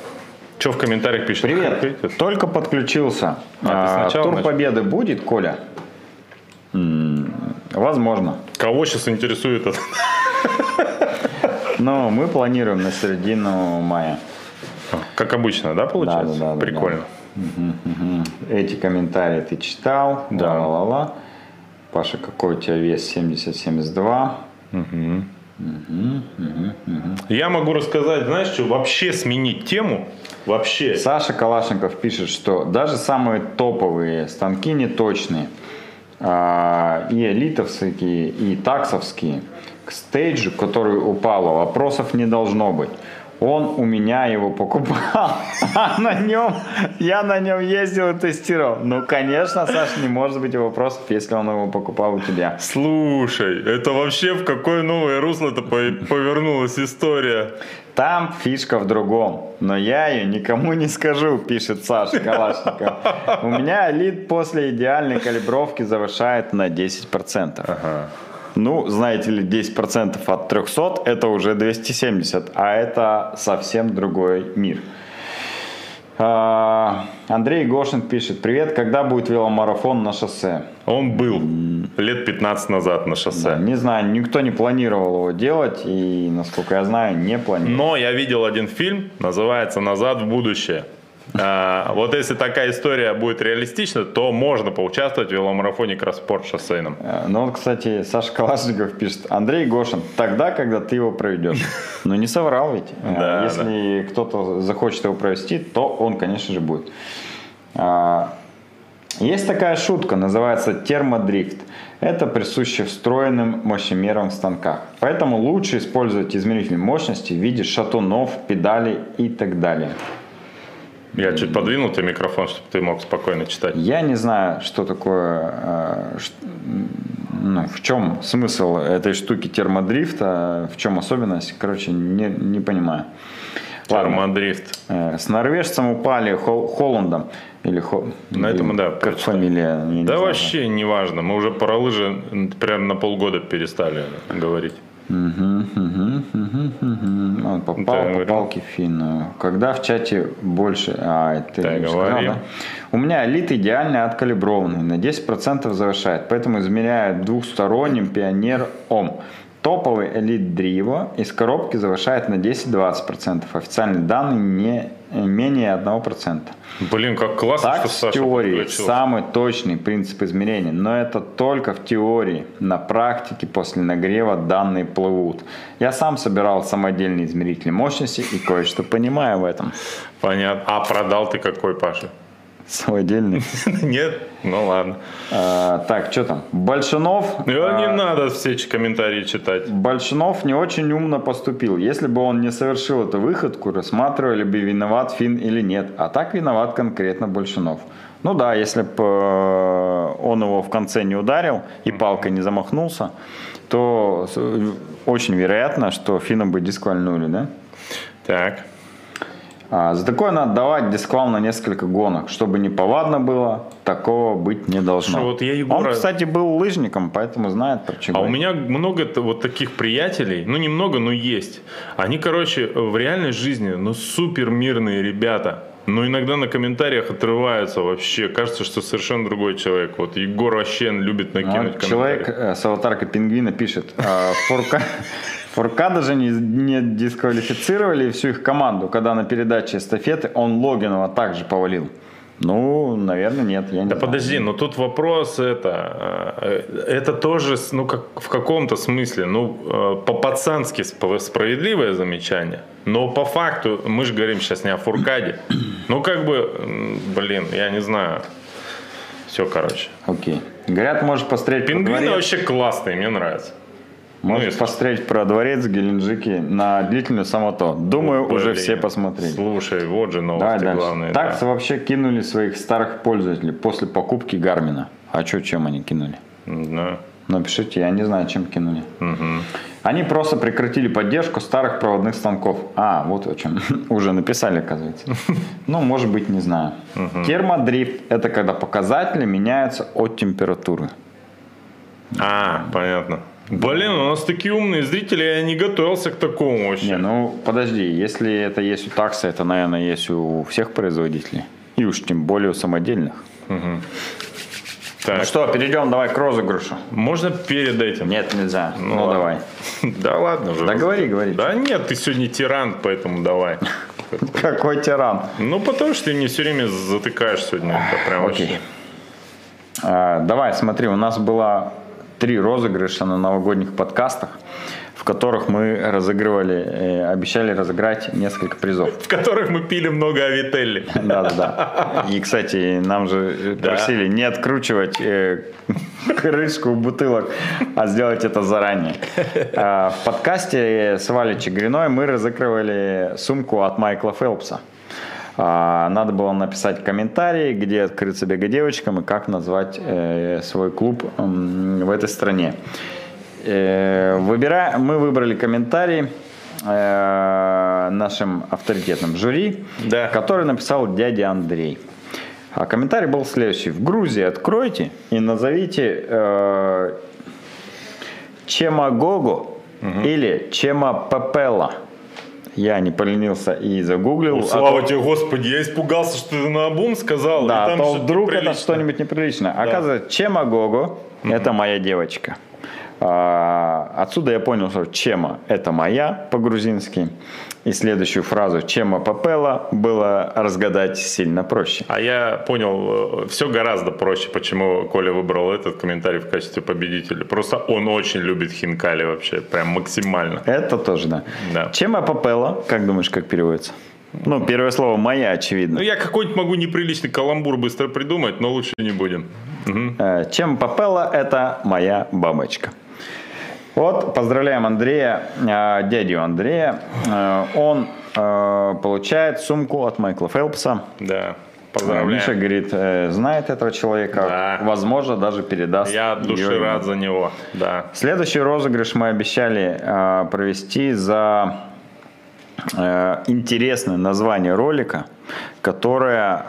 Что в комментариях пишет? Привет, только подключился. А, А, Тур начал? Победы будет, Коля? М, Возможно. Кого сейчас интересует это? Но мы планируем на середину мая. Как обычно, да, получается? Да, да, да, да, Прикольно. Эти комментарии ты читал. Да. Ла-ла-ла. Паша, какой у тебя вес? 70-72. Я могу рассказать, знаешь что, вообще сменить тему. Вообще. Саша Калашников пишет, что даже самые топовые станки неточные, а, и элитовские, и таксовские, к стейджу, который упало, вопросов не должно быть. Он у меня его покупал, а на нем, я на нем ездил и тестировал. Ну, конечно, Саша, не может быть вопросов, если он его покупал у тебя. Слушай, это вообще в какое новое русло-то по- повернулась история? Там фишка в другом, но я ее никому не скажу, пишет Саша Калашников. У меня элит после идеальной калибровки завышает на 10%. Ну, знаете ли, 10% от 300 это уже 270, а это совсем другой мир. А, Андрей Гошин пишет, привет, когда будет веломарафон на шоссе? Он был лет 15 назад на шоссе. Не знаю, никто не планировал его делать, и, насколько я знаю, не планирует. Но я видел один фильм, называется «Назад в будущее». А, вот если такая история будет реалистична, то можно поучаствовать в веломарафоне кросспорт шоссейном. Э, Ну вот, кстати, Саша Калашников пишет, Андрей Гошин, тогда, когда ты его проведешь. Ну не соврал ведь. Да, Если кто-то захочет его провести, то он, конечно же, будет. А, Есть такая шутка, называется термодрифт. Это присуще встроенным мощемерам в станках. Поэтому лучше использовать измеритель мощности в виде шатунов, педалей и так далее. Я чуть подвинул тебе микрофон, чтобы ты мог спокойно читать. Я не знаю, что такое, э, ну, в чем смысл этой штуки термодрифта, в чем особенность, короче, не, не понимаю. Термодрифт. Э, С норвежцем упали Хол- Холландом. Или Хо- На этом, да, Как прочитаем. фамилия? я не Да знаю. вообще не важно. Мы уже про лыжи примерно на полгода перестали говорить. Мгм, мгм, мгм, мгм. Он попал Да, я по говорю. палке в финну. Когда в чате больше... А, это Да, сказал, да? У меня элит идеально откалиброванный, на 10% завышает, поэтому измеряю двухсторонним пионер ОМ. Топовый элит Дриво из коробки завышает на 10-20%. Официальные данные не менее 1%. Блин, как классно, Так, что в Саша теории подключился. самый точный принцип измерения, но это только в теории. На практике после нагрева данные плывут. Я сам собирал самодельные измерители мощности и кое-что понимаю в этом. Понятно. А продал ты какой, Паша? Самодельный. Нет? Ну ладно. А, так, что там? Большинов. Ну, а, не надо все комментарии читать. Большинов не очень умно поступил. Если бы он не совершил эту выходку, рассматривали бы, виноват Фин или нет. А так виноват конкретно Большинов. Ну да, если бы он его в конце не ударил и палкой не замахнулся, то очень вероятно, что Фина бы дисквальнули, да? Так. А, за такое надо давать дисквал на несколько гонок, чтобы не повадно было, такого быть не должно. Что вот я Егора- Он, кстати, был лыжником, поэтому знает про чего. А у меня много вот таких приятелей, ну немного, но есть. Они, короче, в реальной жизни, ну супер мирные ребята. Но иногда на комментариях отрываются вообще. Кажется, что совершенно другой человек. Вот Егор вообще любит А накинуть вот человек комментарий. э, с аватаркой пингвина пишет, а, Фурка, Фурка даже не, не дисквалифицировали всю их команду, когда на передаче эстафеты он Логинова также повалил. Ну, наверное, нет, я не Да знаю. подожди, но тут вопрос это, э, это тоже, ну как в каком-то смысле, ну э, по-пацански сп- справедливое замечание, но по факту мы же говорим сейчас не о Фуркаде, ну как бы, блин, я не знаю, все, короче. Окей. Говорят, можешь Пингвины дворец. вообще классные, мне нравится. Можешь если посмотреть про дворец Геленджики на длительную самото. Думаю, Блин. уже все посмотрели. Слушай, вот же Давай новости дальше. главные. Таксы да. вообще кинули своих старых пользователей после покупки Гармина. А что, чем они кинули? Да. Напишите, я не знаю, чем кинули. Мгм. Они просто прекратили поддержку старых проводных станков. А, вот о чем. Уже написали, оказывается. Ну, может быть, не знаю. Термодрифт – это когда показатели меняются от температуры. А, понятно. Блин, у нас такие умные зрители, я не готовился к такому вообще. Не, ну подожди, если это есть у такса, это, наверное, есть у всех производителей. И уж тем более у самодельных. Так, Ну что, перейдем давай к розыгрышу. можно перед этим? Нет, нельзя. Ну, ладно. давай. Да ладно уже. Да говори, говори. Да нет, ты сегодня тиран, поэтому давай. Какой тиран. Ну, потому что ты мне все время затыкаешь сегодня. Окей. А, давай, смотри, у нас было три розыгрыша на новогодних подкастах, в которых мы разыгрывали, э, обещали разыграть несколько призов. В которых мы пили много авителли. Да, да, да. И, кстати, нам же э, просили не откручивать э, крышку бутылок, а сделать это заранее. А, В подкасте с Валей Чигриной мы разыгрывали сумку от Майкла Фелпса. А, Надо было написать комментарий, где открыться бега девочкам и как назвать э, свой клуб в этой стране. Э, выбира- Мы выбрали комментарий э, нашим авторитетным жюри, Да. который написал дядя Андрей. А комментарий был следующий. В Грузии откройте и назовите э, Чемагого или Чемапепела. Я не поленился и загуглил. а Слава то- тебе, Господи, я испугался, что ты на обум сказал. да, и а там то вдруг это неприличное. что-нибудь неприличное. Оказывается, Чемагого – это моя девочка. А, Отсюда я понял, что Чема – это моя по-грузински. И следующую фразу Чема Папела было разгадать сильно проще. А я понял, все гораздо проще, почему Коля выбрал этот комментарий в качестве победителя. Просто он очень любит хинкали вообще, прям максимально. Это тоже, да. Да. Чема Папела, как думаешь, как переводится? Ну, первое слово «моя», очевидно. Ну, я какой-нибудь могу неприличный каламбур быстро придумать, но лучше не будем. Мгм. Э, Чем Папела – это моя бабочка. Вот, поздравляем Андрея, э, дядю Андрея. Э, Он э, получает сумку от Майкла Фелпса. Да, поздравляю. Миша говорит, э, знает этого человека, Да. возможно, даже передаст. Я от души ему. рад за него, да. Следующий розыгрыш мы обещали провести за э, интересное название ролика, которое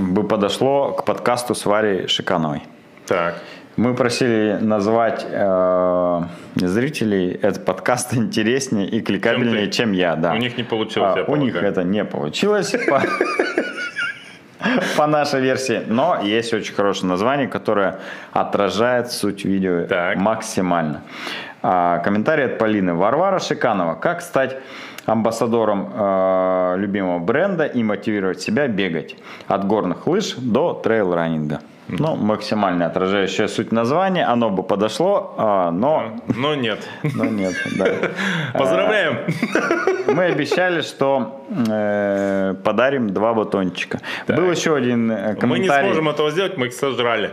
бы подошло к подкасту с Варей Шикановой. Так, Мы просили назвать э, зрителей этот подкаст интереснее и кликабельнее, ты. чем я. Да. У них не получилось, А, у них это не получилось. по- По нашей версии. Но есть очень хорошее название, которое отражает суть видео Так. максимально. А, комментарий от Полины. Варвара Шиканова. Как стать амбассадором э, любимого бренда и мотивировать себя бегать от горных лыж до трейл-раннинга? Ну, максимально отражающая суть названия. Оно бы подошло, а, но, но нет. но нет. да. Поздравляем! Мы обещали, что э, подарим два батончика. Был еще один э, Мы не комментарий. сможем этого сделать, мы их сожрали.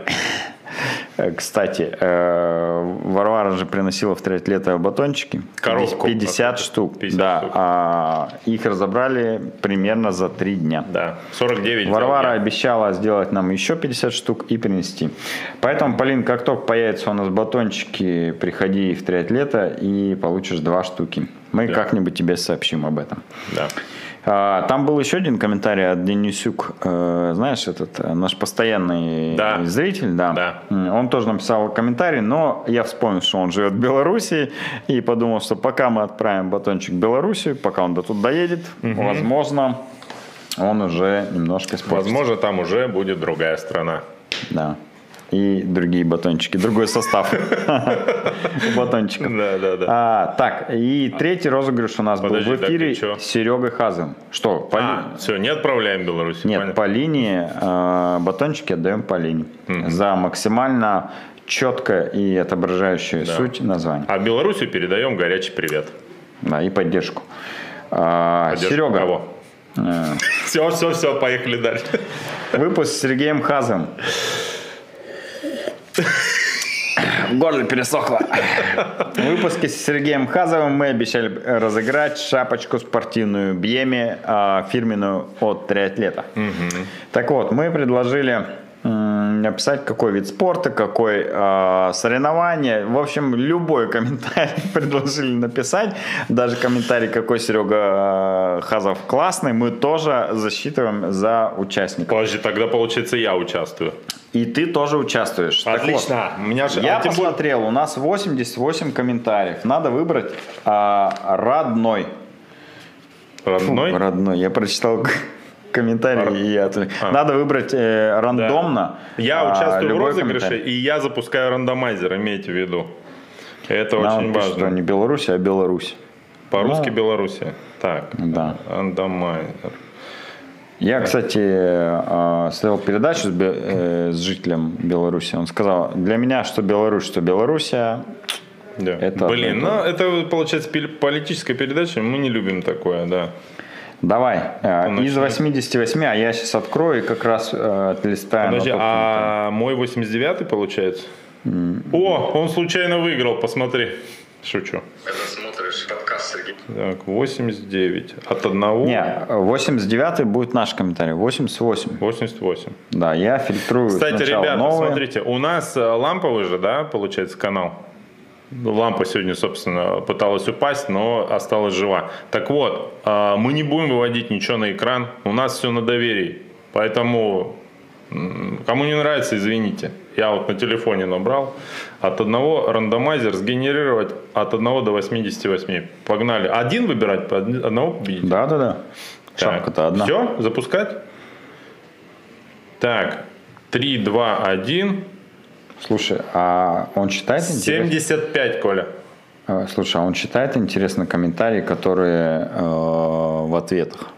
Э, Кстати, э, Варвара же приносила в триатлета батончики. Коробку 50 какую-то. штук. 50 да, штук. а их разобрали примерно за три дня. Да, 49 Варвара взял я. обещала сделать нам еще 50 штук и принести. Поэтому, Полин, как только появятся у нас батончики, приходи в триатлета и получишь два штуки. Мы Да. как-нибудь тебе сообщим об этом. Да. А, Там был еще один комментарий от Денисюк, э, знаешь, этот э, наш постоянный Да. зритель, да. Да. Он тоже написал комментарий, но я вспомнил, что он живет в Беларуси, и подумал, что пока мы отправим батончик в Белоруссию, пока он до тут доедет, возможно, он уже немножко испортится. Возможно, там уже будет другая страна. Да. И другие батончики, другой состав батончиков. Да, да, да. А, так, и третий розыгрыш у нас был в эфире и чё? с Серегой Хазом. Что, А, все, не отправляем Беларусь. Нет, по линии э, батончики отдаем по линии. За максимально четкое и отображающее суть названия. А Белоруссию передаем горячий привет. Да, и поддержку. А, Серега, кого? Все, все, все, поехали дальше. выпуск с Сергеем Хазом. В горле пересохло. В выпуске с Сергеем Хазовым мы обещали разыграть шапочку спортивную Бьеми а, фирменную от триатлета. Так вот, мы предложили м, написать, какой вид спорта, какой а, соревнование. В общем, любой комментарий предложили написать. Даже комментарий, какой Серега а, Хазов классный, мы тоже засчитываем за участника. Подожди, тогда получается я участвую. И ты тоже участвуешь. Так вот, меня же... я а, посмотрел, у нас 88 комментариев. Надо выбрать а, родной. Родной? Фу, родной. Я прочитал комментарий и отвлек. А. Надо выбрать э, рандомно. Я а, участвую в розыгрыше, комментарий. и я запускаю рандомайзер, имейте в виду. Это Нам очень пишут, важно. что не Беларусь, а Беларусь. По-русски Ну. Белоруссия. Так, Да. рандомайзер. Я, кстати, э, смотрел передачу с, э, с жителем Беларуси. Он сказал, для меня что Беларусь, что Белоруссия. Да. Это Блин, одно и ну это получается политическая передача, мы не любим такое, да. Давай, э, Ну, из начни. 88, а я сейчас открою и как раз э, отлистаю. Подожди, а мой 89-й получается? О, он случайно выиграл, посмотри. Шучу. Это смотришь подкаст Сергей. Так, 89. От одного Не, 89 будет наш комментарий. 88. 88. Да, я фильтрую Кстати, ребята, новые. смотрите, у нас э, ламповый же, да, получается, канал. Лампа сегодня, собственно, пыталась упасть, но осталась жива. Так вот, э, мы не будем выводить ничего на экран. У нас все на доверии. Поэтому, кому не нравится, извините. Я вот на телефоне набрал. От одного рандомайзер сгенерировать от 1 до 88. Погнали. Один выбирать, одного победить. Да, да, да. Шапка-то одна. Все, запускать? Так, 3, 2, 1. Слушай, а он читает интересно? 75, Коля. Э, Слушай, а он читает интересно комментарии, которые э, в ответах.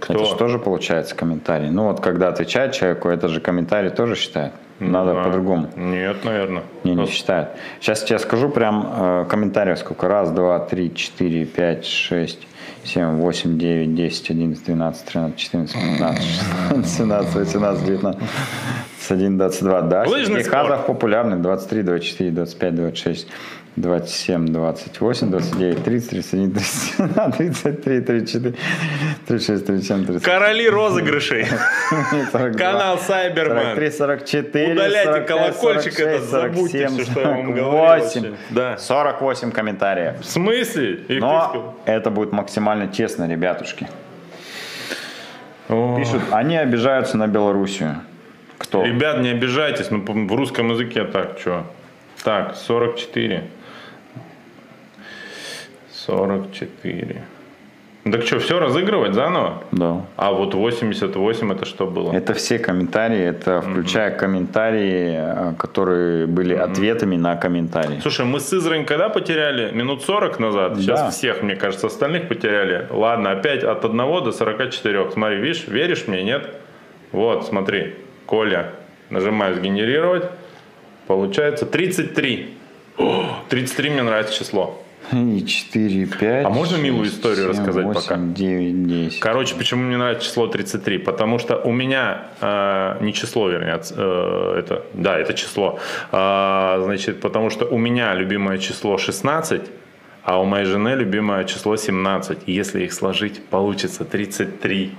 Кто? Это же тоже получается комментарий. Ну вот когда отвечает человеку, это же комментарий тоже считает. Надо А, по-другому. Нет, наверное. Не, не считает. Сейчас я скажу прям э, комментариев сколько. Раз, два, три, четыре, пять, шесть, семь, восемь, девять, десять, одиннадцать, двенадцать, тринадцать, четырнадцать, пятнадцать, шестнадцать, семнадцать, восемнадцать, девятнадцать, один, двадцать два. Да, Лыжный Сергей спорт. Хазов популярный. 23, 24, 25, 26, 27, 28, 29, 30, 31, 32, 33, 34, 36, 37, 37. Короли розыгрышей. 42, Канал Сайбермен. 43, 44, Удаляйте 45, колокольчик 46, этот, забудьте 47, все, что я вам говорил 48, вообще. Да. 48 комментариев. В смысле? Их Но это будет максимально честно, ребятушки. О. Пишут, они обижаются на Белоруссию. Кто? Ребят, не обижайтесь, ну в русском языке так, что? Так, 44. 44. Так что, все разыгрывать заново? Да. А вот 88 это что было? Это все комментарии, это включая комментарии, э, которые были ответами на комментарии. Слушай, мы с Сызрань когда потеряли? Минут 40 назад. Сейчас Да. всех, мне кажется, остальных потеряли. Ладно, опять от 1 до 44. Смотри, видишь, веришь мне, нет? Вот, смотри, Коля, нажимаю сгенерировать. Получается 33. О, 33 мне нравится число. И 4, 5, А можно милую историю рассказать 8, пока? 9, 10. Короче, почему мне нравится число 33? Потому что у меня э, не число, вернее, э, это, да, это число. А, значит, потому что у меня любимое число 16, а у моей жены любимое число 17. И если их сложить, получится 33.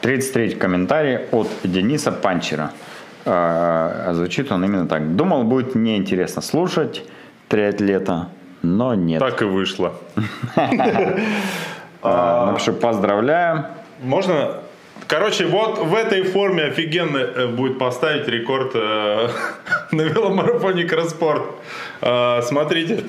33 комментарий от Дениса Панчера. А звучит он именно так. Думал, будет неинтересно слушать триатлета, но нет. Так и вышло. А, Напишу поздравляю. Можно? Короче, вот в этой форме офигенно э, будет поставить рекорд э, на веломарафоне Краспорт. Э, смотрите,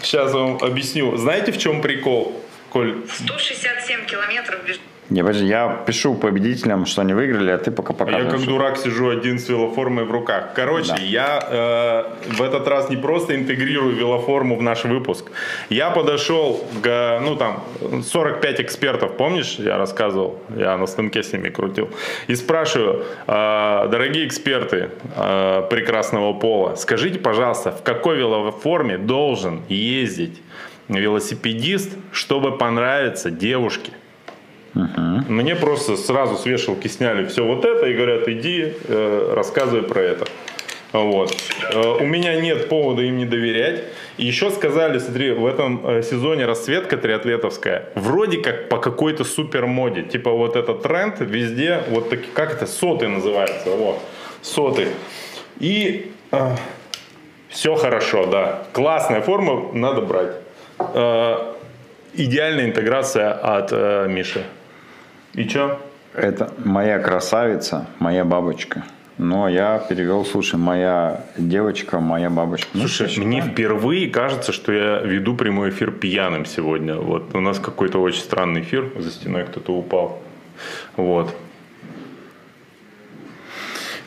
сейчас вам объясню. Знаете, в чем прикол, Коль? 167 километров бежит. Не, подожди, я пишу победителям, что они выиграли, а ты пока А покажешь. я как дурак сижу один с велоформой в руках. Короче, Да. я э, в этот раз не просто интегрирую велоформу в наш выпуск. Я подошел к, ну там, 45 экспертов, помнишь, я рассказывал, я на станке с ними крутил. И спрашиваю, э, дорогие эксперты э, прекрасного пола, скажите, пожалуйста, в какой велоформе должен ездить велосипедист, чтобы понравиться девушке? Мне просто сразу с вешалки сняли все вот это и говорят, иди, э, рассказывай про это. Вот. Э, У меня нет повода им не доверять. И еще сказали, смотри, в этом э, сезоне расцветка триатлетовская вроде как по какой-то супер моде. Типа вот этот тренд везде, вот таки, как это, соты называется, вот, соты. И все хорошо, да. Классная форма, надо брать. Э, идеальная интеграция от э, Миши. И чё? Это моя красавица, моя бабочка. Но я перевел, слушай, моя девочка, моя бабочка. Ну, Слушай, что, мне впервые кажется, что я веду прямой эфир пьяным сегодня. Вот у нас какой-то очень странный эфир, за стеной кто-то упал. Вот.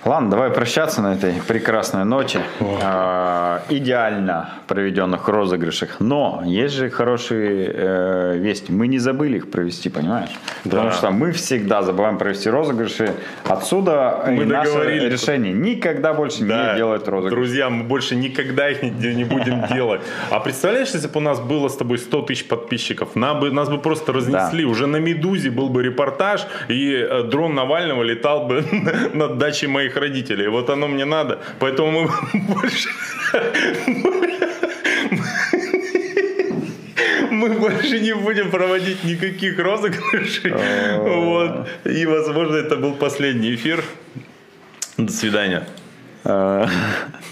Ладно, давай прощаться на этой прекрасной ноте. А, идеально проведенных розыгрышах. Но есть же хорошие э, вести. Мы не забыли их провести, понимаешь? Потому что мы всегда забываем провести розыгрыши. Отсюда Мы и наше решение никогда больше не делать розыгрыш. Друзья, мы больше никогда их не, не будем делать. А представляешь, если бы у нас было с тобой 100 тысяч подписчиков, нам бы, нас бы просто разнесли. Уже на «Медузе» был бы репортаж, и э, дрон Навального летал бы над дачей моих родителей. Вот оно мне надо. Поэтому мы больше... Мы больше не будем проводить никаких розыгрышей. Вот. И, возможно, это был последний эфир. До свидания. А,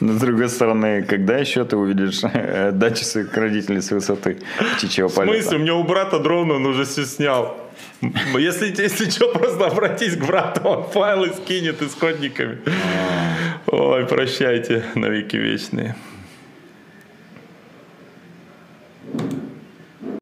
Но с другой стороны, когда еще ты увидишь э, дачи своих родителей с высоты птичьего В полета? смысле? У меня у брата дрон, он уже все снял. Если, если что, просто обратись к брату, он файлы скинет исходниками. Ой, прощайте, навеки вечные.